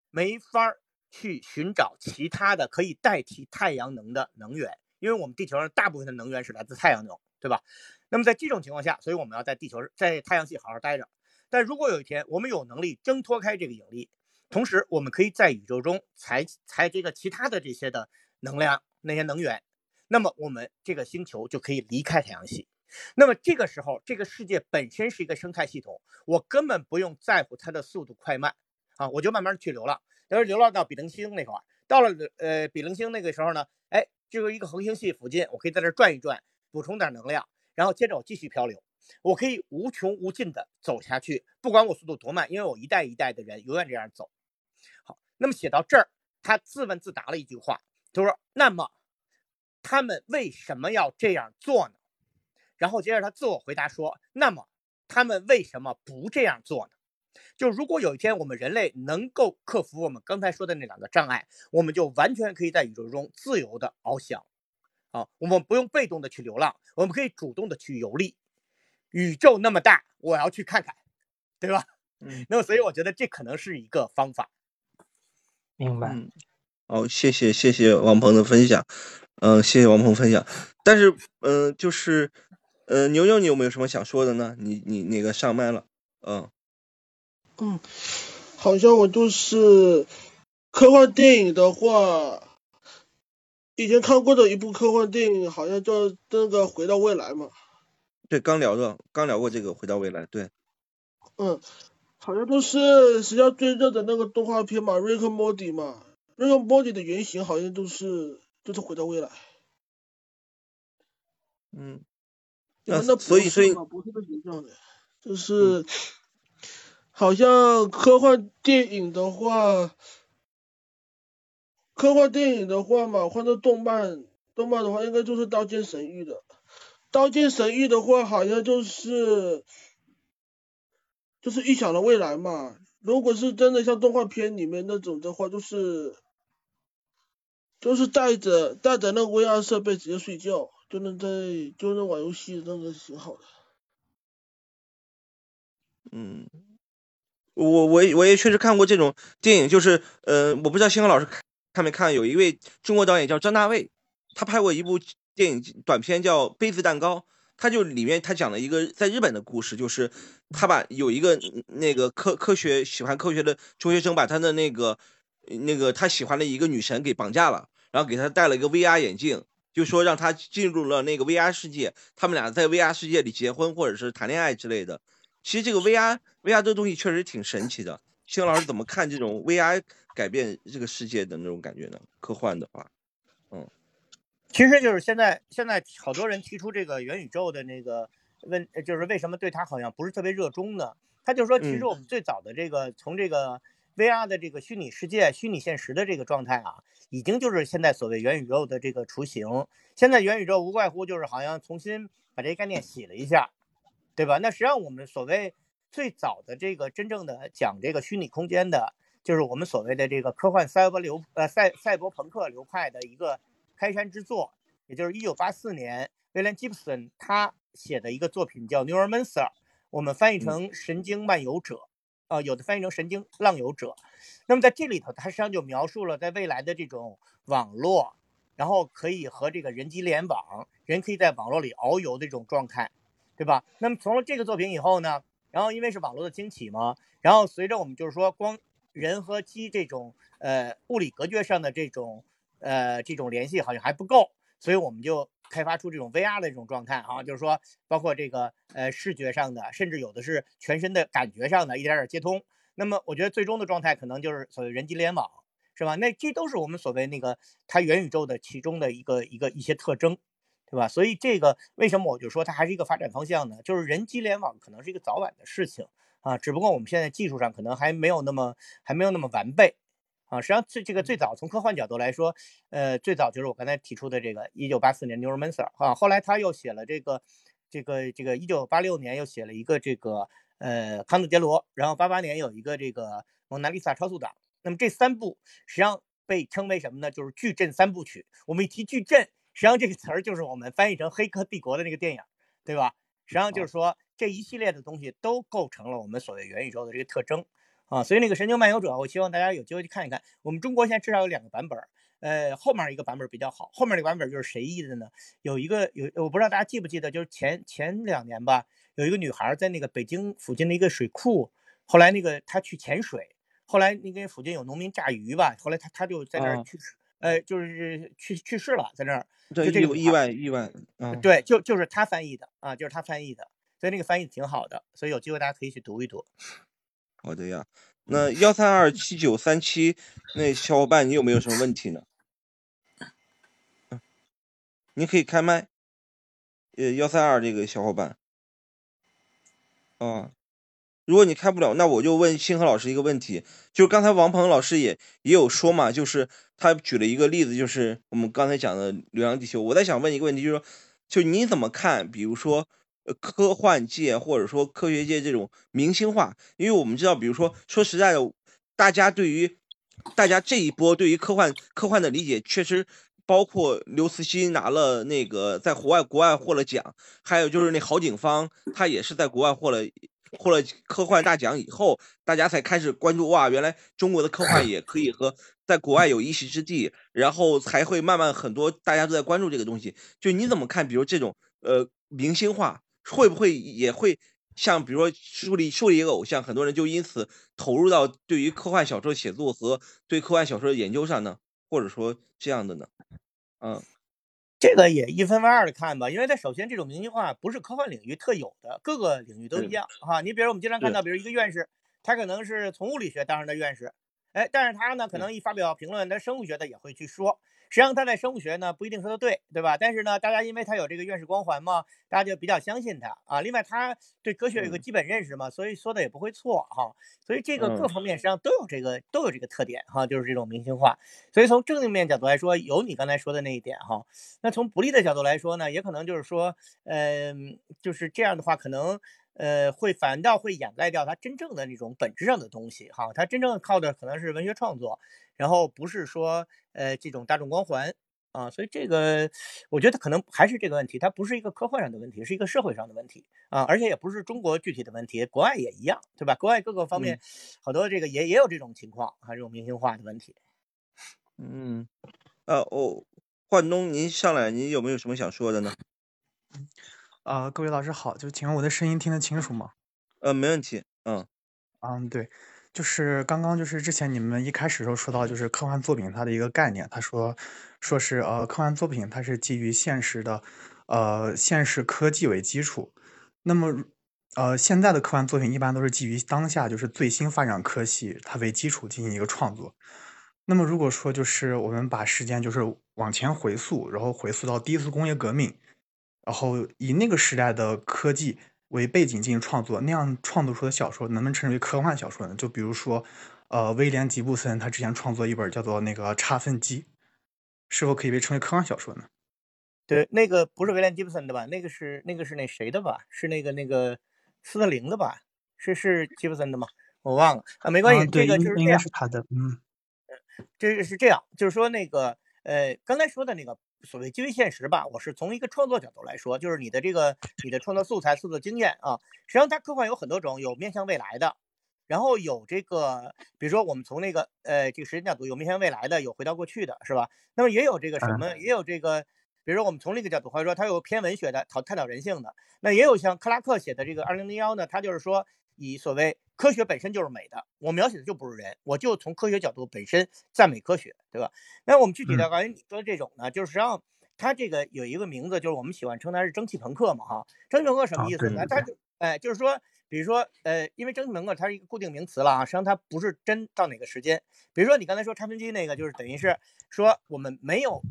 没法去寻找其他的可以代替太阳能的能源，因为我们地球上大部分的能源是来自太阳能，对吧？那么在这种情况下，所以我们要在地球在太阳系好好待着。但如果有一天我们有能力挣脱开这个引力，同时我们可以在宇宙中采采这个其他的这些的能量那些能源，那么我们这个星球就可以离开太阳系。那么这个时候，这个世界本身是一个生态系统，我根本不用在乎它的速度快慢啊，我就慢慢去流浪，等是流浪到比邻星那块儿，到了呃比邻星那个时候呢，哎，就是一个恒星系附近，我可以在这转一转，补充点能量，然后接着我继续漂流，我可以无穷无尽的走下去，不管我速度多慢，因为我一代一代的人永远这样走。好，那么写到这儿，他自问自答了一句话，他说：“那么他们为什么要这样做呢？”然后接着他自我回答说：“那么他们为什么不这样做呢？就如果有一天我们人类能够克服我们刚才说的那两个障碍，我们就完全可以在宇宙中自由的翱翔，啊，我们不用被动的去流浪，我们可以主动的去游历。宇宙那么大，我要去看看，对吧？嗯，那么所以我觉得这可能是一个方法。明白。嗯，好，谢谢谢谢王鹏的分享，嗯，谢谢王鹏分享。但是，嗯，就是。呃，牛牛，你有没有什么想说的呢？你你那个上麦了，嗯，嗯，好像我就是科幻电影的话，以前看过的一部科幻电影，好像叫那个《回到未来》嘛。对，刚聊的，刚聊过这个《回到未来》，对。嗯，好像都是实际上最热的那个动画片嘛，《瑞克莫迪》嘛，《瑞克莫迪》的原型好像都是就是《回到未来》。嗯。那所以所以不是个形象的，就是好像科幻电影的话，科幻电影的话嘛，换成动漫，动漫的话应该就是《刀剑神域》的，《刀剑神域》的话好像就是就是预想的未来嘛。如果是真的像动画片里面那种的话，就是就是带着带着那个 VR 设备直接睡觉。就能在就能玩游戏，那个挺好的。嗯，我我我也确实看过这种电影，就是呃，我不知道星河老师看没看，有一位中国导演叫张大卫，他拍过一部电影短片叫《杯子蛋糕》，他就里面他讲了一个在日本的故事，就是他把有一个那个科科学喜欢科学的中学生，把他的那个那个他喜欢的一个女神给绑架了，然后给他戴了一个 VR 眼镜。就说让他进入了那个 VR 世界，他们俩在 VR 世界里结婚或者是谈恋爱之类的。其实这个 VR VR 这东西确实挺神奇的。星老师怎么看这种 VR 改变这个世界的那种感觉呢？科幻的话，嗯，其实就是现在现在好多人提出这个元宇宙的那个问，就是为什么对他好像不是特别热衷呢？他就说，其实我们最早的这个从这个。VR 的这个虚拟世界、虚拟现实的这个状态啊，已经就是现在所谓元宇宙的这个雏形。现在元宇宙无外乎就是好像重新把这个概念洗了一下，对吧？那实际上我们所谓最早的这个真正的讲这个虚拟空间的，就是我们所谓的这个科幻赛博流呃赛赛博朋克流派的一个开山之作，也就是一九八四年威廉吉普森他写的一个作品叫《Neuromancer》，我们翻译成《神经漫游者》。啊，有的翻译成神经浪游者，那么在这里头，它实际上就描述了在未来的这种网络，然后可以和这个人机联网，人可以在网络里遨游的这种状态，对吧？那么从了这个作品以后呢，然后因为是网络的兴起嘛，然后随着我们就是说光人和机这种呃物理隔绝上的这种呃这种联系好像还不够，所以我们就。开发出这种 VR 的这种状态啊，就是说，包括这个呃视觉上的，甚至有的是全身的感觉上的一点点接通。那么，我觉得最终的状态可能就是所谓人机联网，是吧？那这都是我们所谓那个它元宇宙的其中的一个一个一些特征，对吧？所以这个为什么我就说它还是一个发展方向呢？就是人机联网可能是一个早晚的事情啊，只不过我们现在技术上可能还没有那么还没有那么完备。啊，实际上最这个最早从科幻角度来说，呃，最早就是我刚才提出的这个一九八四年 Neuromancer 啊，后来他又写了这个这个这个一九八六年又写了一个这个呃康德杰罗，然后八八年有一个这个蒙娜丽莎超速党。那么这三部实际上被称为什么呢？就是矩阵三部曲。我们一提矩阵，实际上这个词儿就是我们翻译成《黑客帝国》的那个电影，对吧？实际上就是说这一系列的东西都构成了我们所谓元宇宙的这个特征。啊，所以那个《神经漫游者》，我希望大家有机会去看一看。我们中国现在至少有两个版本，呃，后面一个版本比较好。后面那个版本就是谁译的呢？有一个有，我不知道大家记不记得，就是前前两年吧，有一个女孩在那个北京附近的一个水库，后来那个她去潜水，后来那个附近有农民炸鱼吧，后来她她就在那儿啊去世，呃，就是去去世了，在那儿。对就这个意意外意外，嗯，对，就就是他翻译的啊，就是他翻译的，所以那个翻译挺好的，所以有机会大家可以去读一读。好的呀。那幺三二七九三七 那小伙伴，你有没有什么问题呢？嗯，你可以开麦。呃，幺三二这个小伙伴，啊，如果你开不了，那我就问星河老师一个问题，就是刚才王鹏老师也也有说嘛，就是他举了一个例子，就是我们刚才讲的《流浪地球》，我在想问一个问题，就是说，就你怎么看，比如说，呃，科幻界或者说科学界这种明星化？因为我们知道，比如说，说实在的，大家对于大家这一波对于科幻科幻的理解，确实包括刘慈欣拿了那个在国外国外获了奖，还有就是那郝景芳，他也是在国外获了获了科幻大奖以后，大家才开始关注哇，原来中国的科幻也可以和在国外有一席之地，然后才会慢慢很多大家都在关注这个东西。就你怎么看？比如这种呃明星化，会不会也会像比如说树立树立一个偶像，很多人就因此投入到对于科幻小说写作和对科幻小说的研究上呢？或者说这样的呢？嗯这个也一分为二的看吧，因为它首先这种明星化不是科幻领域特有的，各个领域都一样哈。你比如我们经常看到，比如一个院士，他可能是从物理学当上的院士，哎，但是他呢可嗯能一发表评论，他生物学的也会去说。实际上他在生物学呢不一定说的对，对吧？但是呢，大家因为他有这个院士光环嘛，大家就比较相信他啊。另外他对科学有个嗯基本认识嘛，所以说的也不会错哈。所以这个各嗯方面实际上都有这个都有这个特点哈，就是这种明星化。所以从正面角度来说，有你刚才说的那一点哈。那从不利的角度来说呢，也可能就是说，嗯，就是这样的话，可能呃会反倒会掩盖掉它真正的那种本质上的东西哈。它真正靠的可能是文学创作，然后不是说呃这种大众光环啊。所以这个我觉得可能还是这个问题，它不是一个科幻上的问题，是一个社会上的问题啊，而且也不是中国具体的问题，国外也一样，对吧？国外各个方面好多这个也也有这种情况啊，这种明星化的问题。嗯，呃哦，焕东，您上来，您有没有什么想说的呢？呃，各位老师好，就请问我的声音听得清楚吗？呃，没问题，嗯嗯，对，就是刚刚就是之前你们一开始时候说到就是科幻作品它的一个概念，他说说是呃科幻作品它是基于现实的呃现实科技为基础，那么呃现在的科幻作品一般都是基于当下就是最新发展科技它为基础进行一个创作。那么如果说就是我们把时间就是往前回溯，然后回溯到第一次工业革命，然后以那个时代的科技为背景进行创作，那样创作出的小说能不能称之为科幻小说呢？就比如说，呃，威廉吉布森他之前创作一本叫做那个《差分机》，是否可以被称为科幻小说呢？对，那个不是威廉吉布森的吧？那个是那个是那谁的吧？是那个那个斯特林的吧？是是吉布森的吗？我忘了啊，没关系，啊，这个就是应该。是他的，嗯这个是这样，就是说那个呃，刚才说的那个所谓基于现实吧，我是从一个创作角度来说，就是你的这个你的创作素材、创作经验啊，实际上它科幻有很多种，有面向未来的，然后有这个，比如说我们从那个呃这个时间角度有面向未来的，有回到过去的，是吧？那么也有这个什嗯么，也有这个。比如说，我们从另一个角度，或者说它有偏文学的，讨探讨人性的，那也有像克拉克写的这个《二零零幺》呢，他就是说以所谓科学本身就是美的，我描写的就不是人，我就从科学角度本身赞美科学，对吧？那我们具体的嗯刚才你说的这种呢，就是实际上它这个有一个名字，就是我们喜欢称它是蒸汽朋克嘛，哈，蒸汽朋克什么啊意思呢？它就。哎，就是说，比如说呃，因为蒸汽朋克它是一个固定名词了啊，实际上它不是真到哪个时间，比如说你刚才说差分机那个，就是等于是说我们没有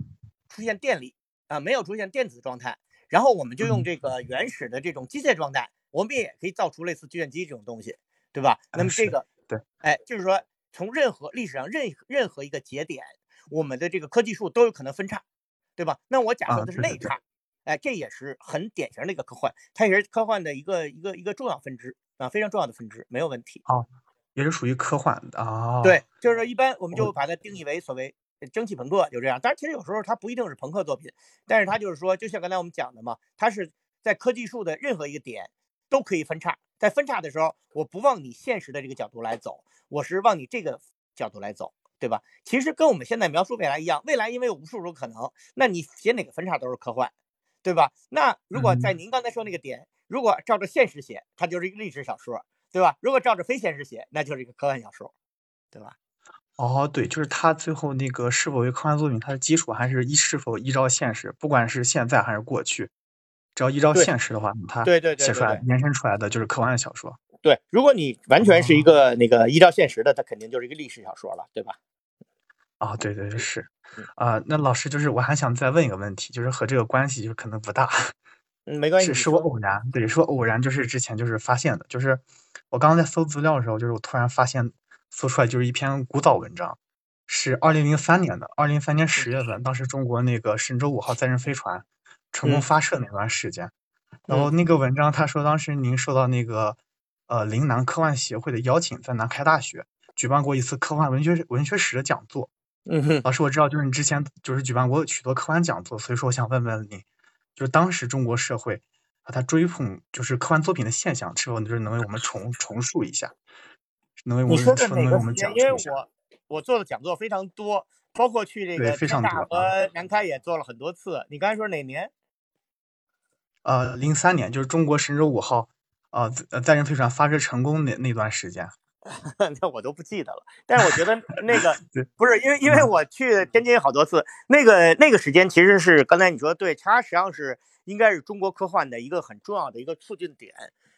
出现电力啊、没有出现电子状态，然后我们就用嗯。这个原始的这种机械状态，我们也可以造出类似计算机这种东西，对吧？那么这个，对，哎，就是说从任何历史上任任何一个节点，我们的这个科技树都有可能分叉，对吧？那我假设的是内叉，哎，这也是很典型的一个科幻，它也是科幻的一个一个一个重要分支啊，非常重要的分支，没有问题。哦也是属于科幻的啊。对，就是说一般我们就把它定义为所谓呃蒸汽朋克，就这样。当然，其实有时候它不一定是朋克作品，但是它就是说，就像刚才我们讲的嘛，它是在科技树的任何一个点都可以分叉，在分叉的时候，我不往你现实的这个角度来走，我是往你这个角度来走，对吧？其实跟我们现在描述未来一样，未来因为有无数种可能，那你写哪个分叉都是科幻，对吧？那如果在嗯您刚才说那个点，如果照着现实写，它就是一个历史小说，对吧？如果照着非现实写，那就是一个科幻小说。对吧？哦，对，就是它最后那个是否为科幻作品，它的基础还是依是否依照现实，不管是现在还是过去，只要依照现实的话，它对对对写出来延伸出来的就是科幻小说。对，如果你完全是一个那个依照现实的，它肯定就是一个历史小说了，对吧？啊、对对对是嗯，啊、那老师就是我还想再问一个问题，就是和这个关系就是可能不大，嗯，没关系，是我偶然，对，是我偶然就是之前就是发现的，就是我刚刚在搜资料的时候，就是我突然发现搜出来就是一篇古早文章，是二零零三年的，二零零三年十月份，当时中国那个神舟五号载人飞船成功嗯发射那段时间，然后那个文章他说当时您受到那个呃岭南科幻协会的邀请，在南开大学举办过一次科幻文学文学史的讲座。嗯哼，老师，我知道，就是你之前就是举办过许多科幻讲座，所以说我想问问你，就是当时中国社会啊，他追捧就是科幻作品的现象，是否就是能为我们重重述一下，能为我们你说能为我们哪个时间？因为？我我做的讲座非常多，包括去这对个天大非常多南开也做了很多次。你刚才说哪年？呃，零三年就是中国神舟五号啊载载人飞船发射成功那那段时间，那我都不记得了。但是我觉得那个 不是因为，因为嗯我去天津好多次，那个那个时间其实是刚才你说的对，它实际上是应该是中国科幻的一个很重要的一个促进点。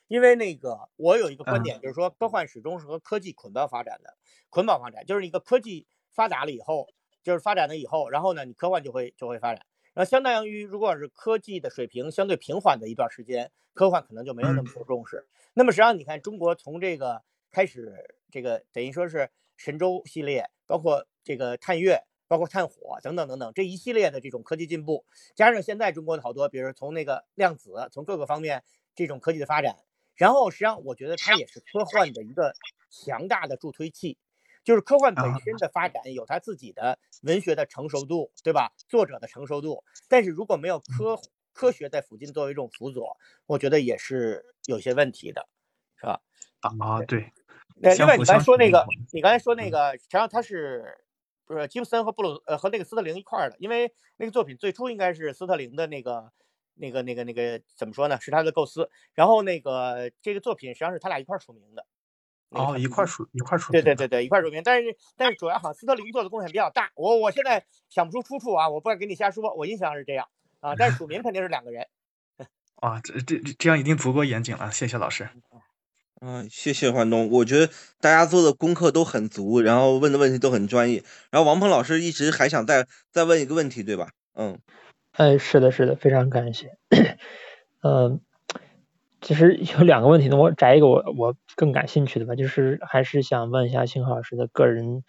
因为那个我有一个观嗯点，就是说科幻始终是和科技捆绑发展的，捆绑发展就是一个科技发达了以后，就是发展了以后，然后呢，你科幻就会就会发展。然后相当于如果是科技的水平相对平缓的一段时间，科幻可能就没有那么受重视。那么实际上你看，中国从这个开始，这个等于说是神舟系列，包括这个探月，包括探火等等等等这一系列的这种科技进步，加上现在中国的好多，比如从那个量子，从各个方面这种科技的发展，然后实际上我觉得它也是科幻的一个强大的助推器。就是科幻本身的发展有它自己的文学的成熟度，对吧？作者的成熟度，但是如果没有科科学在附近作为一种辅佐，我觉得也是有些问题的，是吧？啊，对，那另外，你刚才说那个你刚才说那个，实际上他是不是吉布森和布鲁呃和那个斯特林一块儿的？因为那个作品最初应该是斯特林的那个那个那个那个怎么说呢？是他的构思。然后那个这个作品实际上是他俩一块儿署名的。那个哦，一块儿篇出一块儿出品的对对对对，一块儿署名。但是但是主要好像斯特林做的贡献比较大。我我现在想不出出处啊，我不敢给你瞎说，我印象是这样啊。但是署名肯定是两个人。啊，这这这样已经足够严谨了，谢谢老师。嗯，谢谢焕东，我觉得大家做的功课都很足，然后问的问题都很专业。然后王鹏老师一直还想再再问一个问题，对吧？嗯，哎，是的，是的，非常感谢。嗯，其实有两个问题呢，我摘一个我我更感兴趣的吧，就是还是想问一下星河老师的个人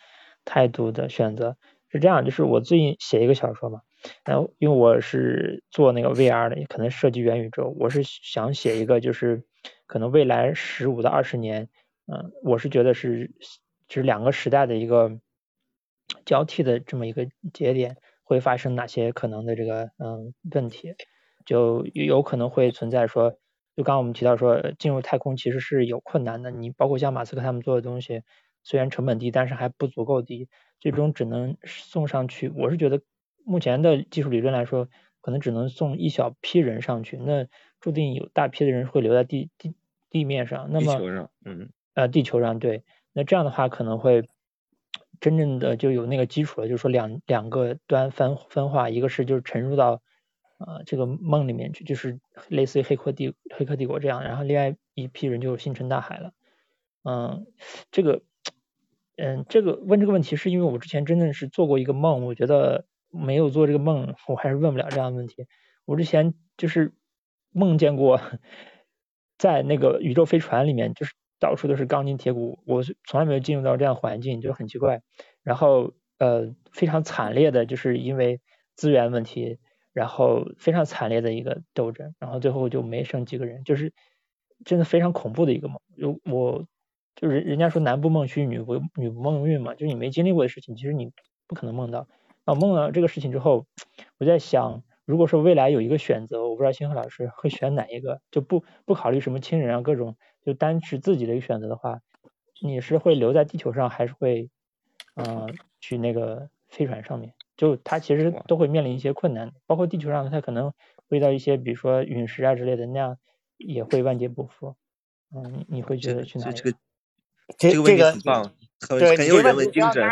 态度的选择。是这样，就是我最近写一个小说嘛，然后因为我是做那个 VR 的，也可能涉及元宇宙，我是想写一个就是可能未来十五到二十年，嗯、我是觉得是就是两个时代的一个交替的这么一个节点。会发生哪些可能的这个嗯问题，就有可能会存在说，就刚刚我们提到说进入太空其实是有困难的，你包括像马斯克他们做的东西，虽然成本低，但是还不足够低，最终只能送上去。我是觉得目前的技术理论来说，可能只能送一小批人上去，那注定有大批的人会留在地地地面上。那么地球上，嗯，呃，地球上对，那这样的话可能会。真正的就有那个基础了，就是说两两个端分分化，一个是就是沉入到呃这个梦里面去，就是类似于黑客帝黑客帝国这样，然后另外一批人就星辰大海了。嗯，这个嗯这个问这个问题是因为我之前真的是做过一个梦，我觉得没有做这个梦，我还是问不了这样的问题。我之前就是梦见过在那个宇宙飞船里面，就是。到处都是钢筋铁骨，我从来没有进入到这样环境，就很奇怪。然后呃，非常惨烈的，就是因为资源问题，然后非常惨烈的一个斗争，然后最后就没剩几个人，就是真的非常恐怖的一个梦。就我就是人家说男不梦虚，女不女不梦运嘛，就是你没经历过的事情，其实你不可能梦到。啊，梦到这个事情之后，我在想，如果说未来有一个选择，我不知道星河老师会选哪一个，就不不考虑什么亲人啊各种。就单是自己的一个选择的话，你是会留在地球上，还是会，嗯、去那个飞船上面？就它其实都会面临一些困难，包括地球上它可能会遇到一些，比如说陨石啊之类的，那样也会万劫不复。嗯，你会觉得去哪里？这个这这个问题个很棒，很对很有人你这问题文精神。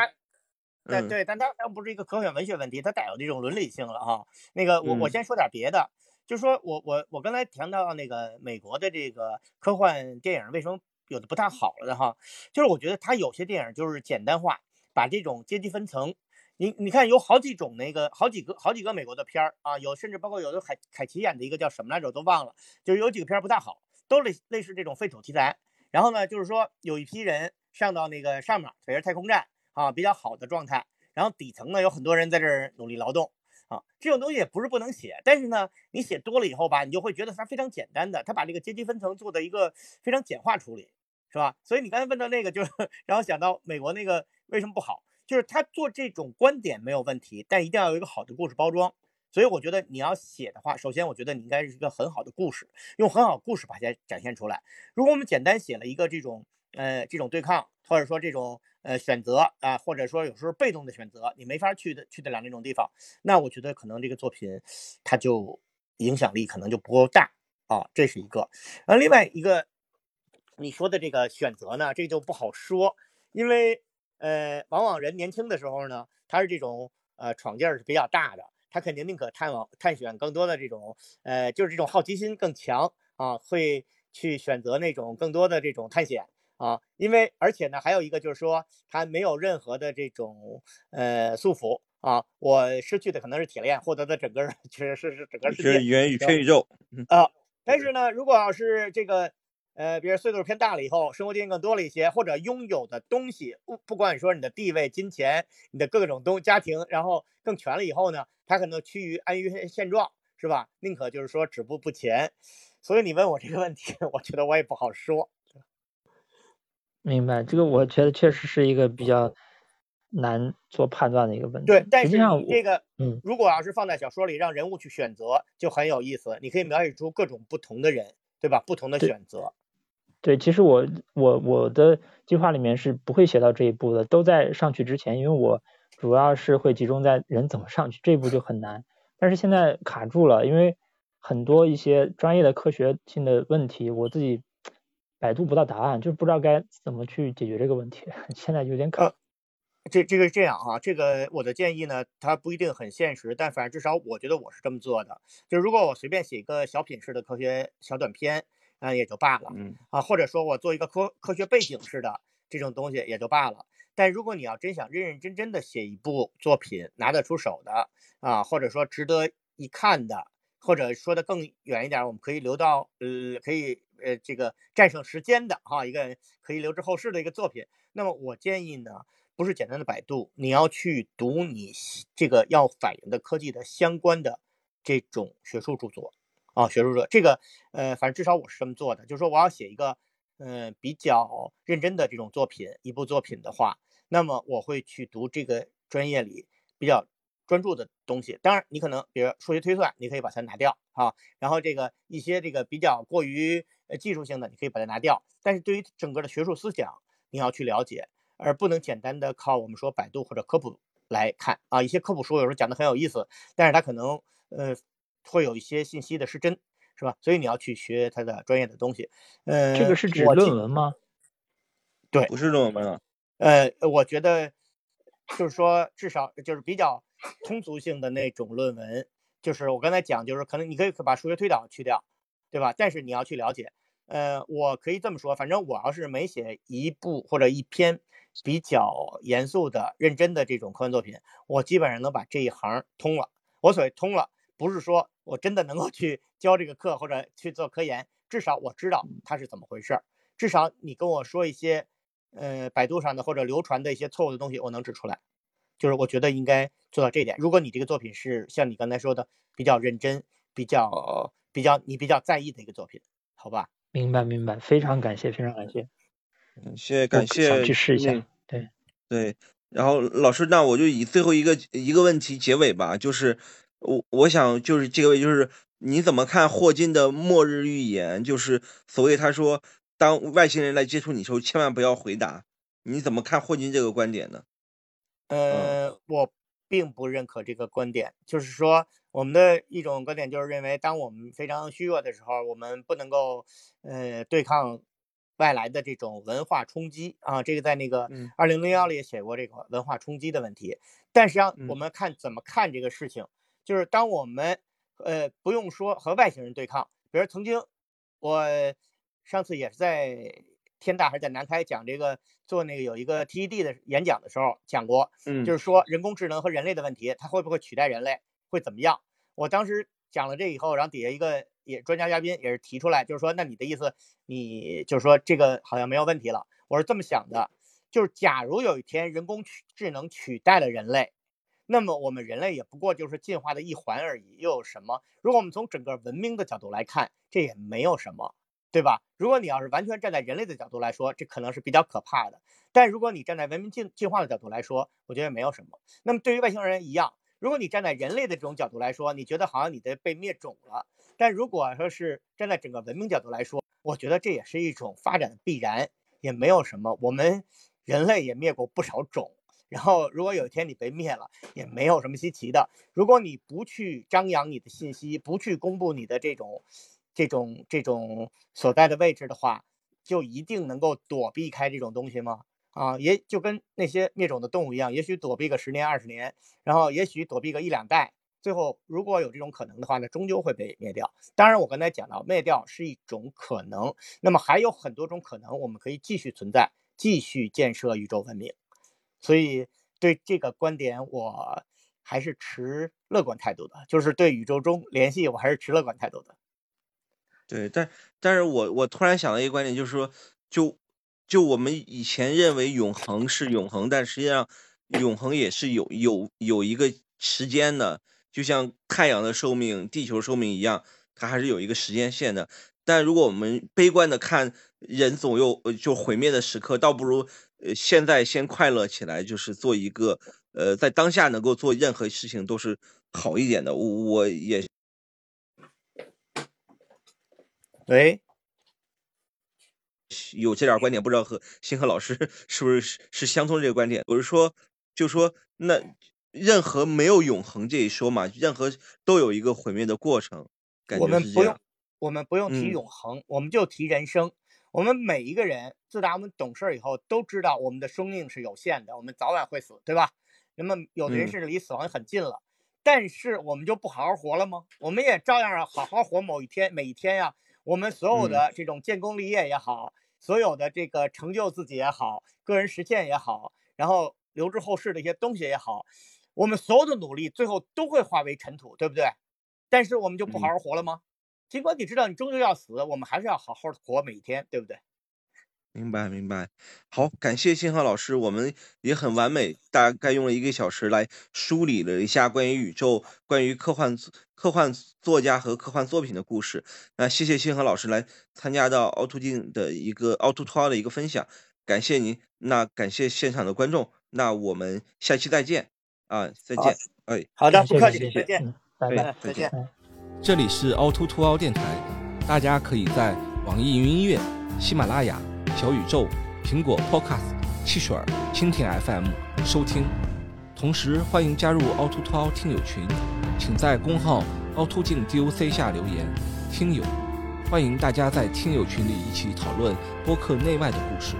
但嗯对，但它它不是一个科幻文学问题，它带有这种伦理性了哈。那个我我嗯先说点别的，就说我我我刚才谈到那个美国的这个科幻电影为什么有的不太好了的哈，就是我觉得它有些电影就是简单化，把这种阶级分层。你你看有好几种那个好几个好几个美国的片儿啊，有甚至包括有的凯凯奇演的一个叫什么来着我都忘了，就是有几个片儿不太好，都类类似这种废土题材。然后呢，就是说有一批人上到那个上面，北约太空站啊，比较好的状态，然后底层呢有很多人在这儿努力劳动啊，这种东西也不是不能写，但是呢，你写多了以后吧，你就会觉得它非常简单的，它把这个阶级分层做的一个非常简化处理，是吧？所以你刚才问到那个，就是 让我想到美国那个为什么不好，就是他做这种观点没有问题，但一定要有一个好的故事包装。所以我觉得你要写的话，首先我觉得你应该是一个很好的故事，用很好故事把它展现出来。如果我们简单写了一个这种呃这种对抗，或者说这种呃选择啊、或者说有时候被动的选择，你没法去的去得了那种地方，那我觉得可能这个作品它就影响力可能就不够大啊，这是一个。呃，另外一个你说的这个选择呢，这就不好说，因为呃，往往人年轻的时候呢，他是这种呃闯劲儿是比较大的，他肯定宁可探往探险更多的这种呃，就是这种好奇心更强啊，会去选择那种更多的这种探险啊，因为而且呢，还有一个就是说，他没有任何的这种呃束缚啊，我失去的可能是铁链，获得的整个 是是是整个世界全宇宙。啊。但是呢，如果要是这个呃，比如岁数偏大了以后，生活经验更多了一些，或者拥有的东西不不管说你的地位、金钱、你的各种东家庭，然后更全了以后呢，他可能趋于安于现状，是吧？宁可就是说止步不前。所以你问我这个问题，我觉得我也不好说。明白，这个我觉得确实是一个比较难做判断的一个问题。对，但是这个，嗯，如果要是放在小说里，让人物去选择，就很有意思。你可以描写出各种不同的人，对吧？不同的选择。对，其实我我我的计划里面是不会写到这一步的，都在上去之前，因为我主要是会集中在人怎么上去这一步就很难。但是现在卡住了，因为很多一些专业的科学性的问题，我自己百度不到答案，就不知道该怎么去解决这个问题，现在有点卡。呃这这个是这样啊，这个我的建议呢，它不一定很现实，但反正至少我觉得我是这么做的。就如果我随便写一个小品式的科学小短片，啊、也就罢了嗯啊，或者说我做一个科科学背景式的这种东西也就罢了。但如果你要真想认认真真的写一部作品拿得出手的啊，或者说值得一看的，或者说的更远一点，我们可以留到呃，可以呃这个战胜时间的哈、一个可以留之后世的一个作品。那么我建议呢，不是简单的百度，你要去读你这个要反映的科技的相关的这种学术著作啊，学术著作。这个呃，反正至少我是这么做的，就是说我要写一个嗯、比较认真的这种作品，一部作品的话，那么我会去读这个专业里比较专注的东西。当然，你可能比如数学推算，你可以把它拿掉啊，然后这个一些这个比较过于呃技术性的，你可以把它拿掉。但是对于整个的学术思想，你要去了解，而不能简单的靠我们说百度或者科普来看啊。一些科普书有时候讲的很有意思，但是它可能呃会有一些信息的失真，是吧？所以你要去学它的专业的东西。呃，这个是指我论文吗？对不是论文啊，呃，我觉得就是说，至少就是比较通俗性的那种论文，就是我刚才讲，就是可能你可以把数学推导去掉，对吧？但是你要去了解。呃，我可以这么说，反正我要是每写一部或者一篇比较严肃的、认真的这种科幻作品，我基本上能把这一行通了。我所谓通了，不是说我真的能够去教这个课或者去做科研，至少我知道它是怎么回事儿。至少你跟我说一些，呃，百度上的或者流传的一些错误的东西，我能指出来。就是我觉得应该做到这一点。如果你这个作品是像你刚才说的比较认真、比较比较你比较在意的一个作品，好吧？明白明白，非常感谢，非常感谢。感谢谢感谢想去试一下。对，对，然后老师，那我就以最后一个一个问题结尾吧，就是我我想就是这个就是你怎么看霍金的末日预言？就是所谓他说，当外星人来接触你的时候，千万不要回答。你怎么看霍金这个观点呢？呃，我并不认可这个观点，就是说，我们的一种观点就是认为，当我们非常虚弱的时候，我们不能够呃对抗外来的这种文化冲击啊，这个在那个嗯二零零幺里也写过这个文化冲击的问题。但实际上，嗯我们看怎么看这个事情，就是当我们呃不用说和外星人对抗，比如曾经我上次也是在天大还是在南开讲这个做那个有一个 TED 的演讲的时候讲过，嗯就是说人工智能和人类的问题，它会不会取代人类，会怎么样？我当时讲了这以后，然后底下一个也专家嘉宾也是提出来，就是说，那你的意思，你就是说这个好像没有问题了。我是这么想的，就是假如有一天人工取智能取代了人类，那么我们人类也不过就是进化的一环而已，又有什么？如果我们从整个文明的角度来看，这也没有什么，对吧？如果你要是完全站在人类的角度来说，这可能是比较可怕的。但如果你站在文明进进化的角度来说，我觉得没有什么。那么对于外星人一样，如果你站在人类的这种角度来说，你觉得好像你的被灭种了；但如果说是站在整个文明角度来说，我觉得这也是一种发展的必然，也没有什么。我们人类也灭过不少种，然后如果有一天你被灭了，也没有什么稀奇的。如果你不去张扬你的信息，不去公布你的这种、这种、这种所在的位置的话，就一定能够躲避开这种东西吗？啊，也就跟那些灭种的动物一样，也许躲避个十年二十年，然后也许躲避个一两代，最后如果有这种可能的话呢，终究会被灭掉。当然，我刚才讲到灭掉是一种可能，那么还有很多种可能，我们可以继续存在，继续建设宇宙文明。所以对这个观点，我还是持乐观态度的，就是对宇宙中联系，我还是持乐观态度的。对，但但是我我突然想到一个观点，就是说，就就我们以前认为永恒是永恒，但实际上永恒也是有有有一个时间的，就像太阳的寿命、地球寿命一样，它还是有一个时间线的。但如果我们悲观的看，人总有就毁灭的时刻，倒不如呃现在先快乐起来，就是做一个呃在当下能够做任何事情都是好一点的。我我也喂，有这点观点，不知道和星河老师 是不是是是相通这个观点？我是说，就说那任何没有永恒这一说嘛，任何都有一个毁灭的过程，感我觉是这样们不用。，我们不用提嗯永恒，我们就提人生。我们每一个人，自打我们懂事儿以后，都知道我们的生命是有限的，我们早晚会死，对吧？那么有的人甚至离死亡很近了，但是我们就不好好活了吗？我们也照样要好好活某一天，每一天呀。我们所有嗯的这种建功立业也好，所有的这个成就自己也好，个人实现也好，然后留之后世的一些东西也好，我们所有的努力最后都会化为尘土，对不对？但是我们就不好嗯好活了吗？尽管你知道你终究要死，我们还是要好好的活每一天，对不对？明白明白，好，感谢星河老师，我们也很完美，大概用了一个小时来梳理了一下关于宇宙、关于科幻科幻作家和科幻作品的故事。那谢谢星河老师来参加到凹凸镜的一个凹凸凸凹的一个分享，感谢您，那感谢现场的观众，那我们下期再见啊，再见，哎，好的，不客气，再见，嗯，拜拜。嗯，再见。这里是凹凸凸凹电台，大家可以在网易云音乐、喜马拉雅、小宇宙、苹果 Podcast、汽水儿、蜻蜓 FM 收听。同时，欢迎加入凹凸凸凹听友群，请在公号凹凸镜 DOC 下留言“听友”，欢迎大家在听友群里一起讨论播客内外的故事。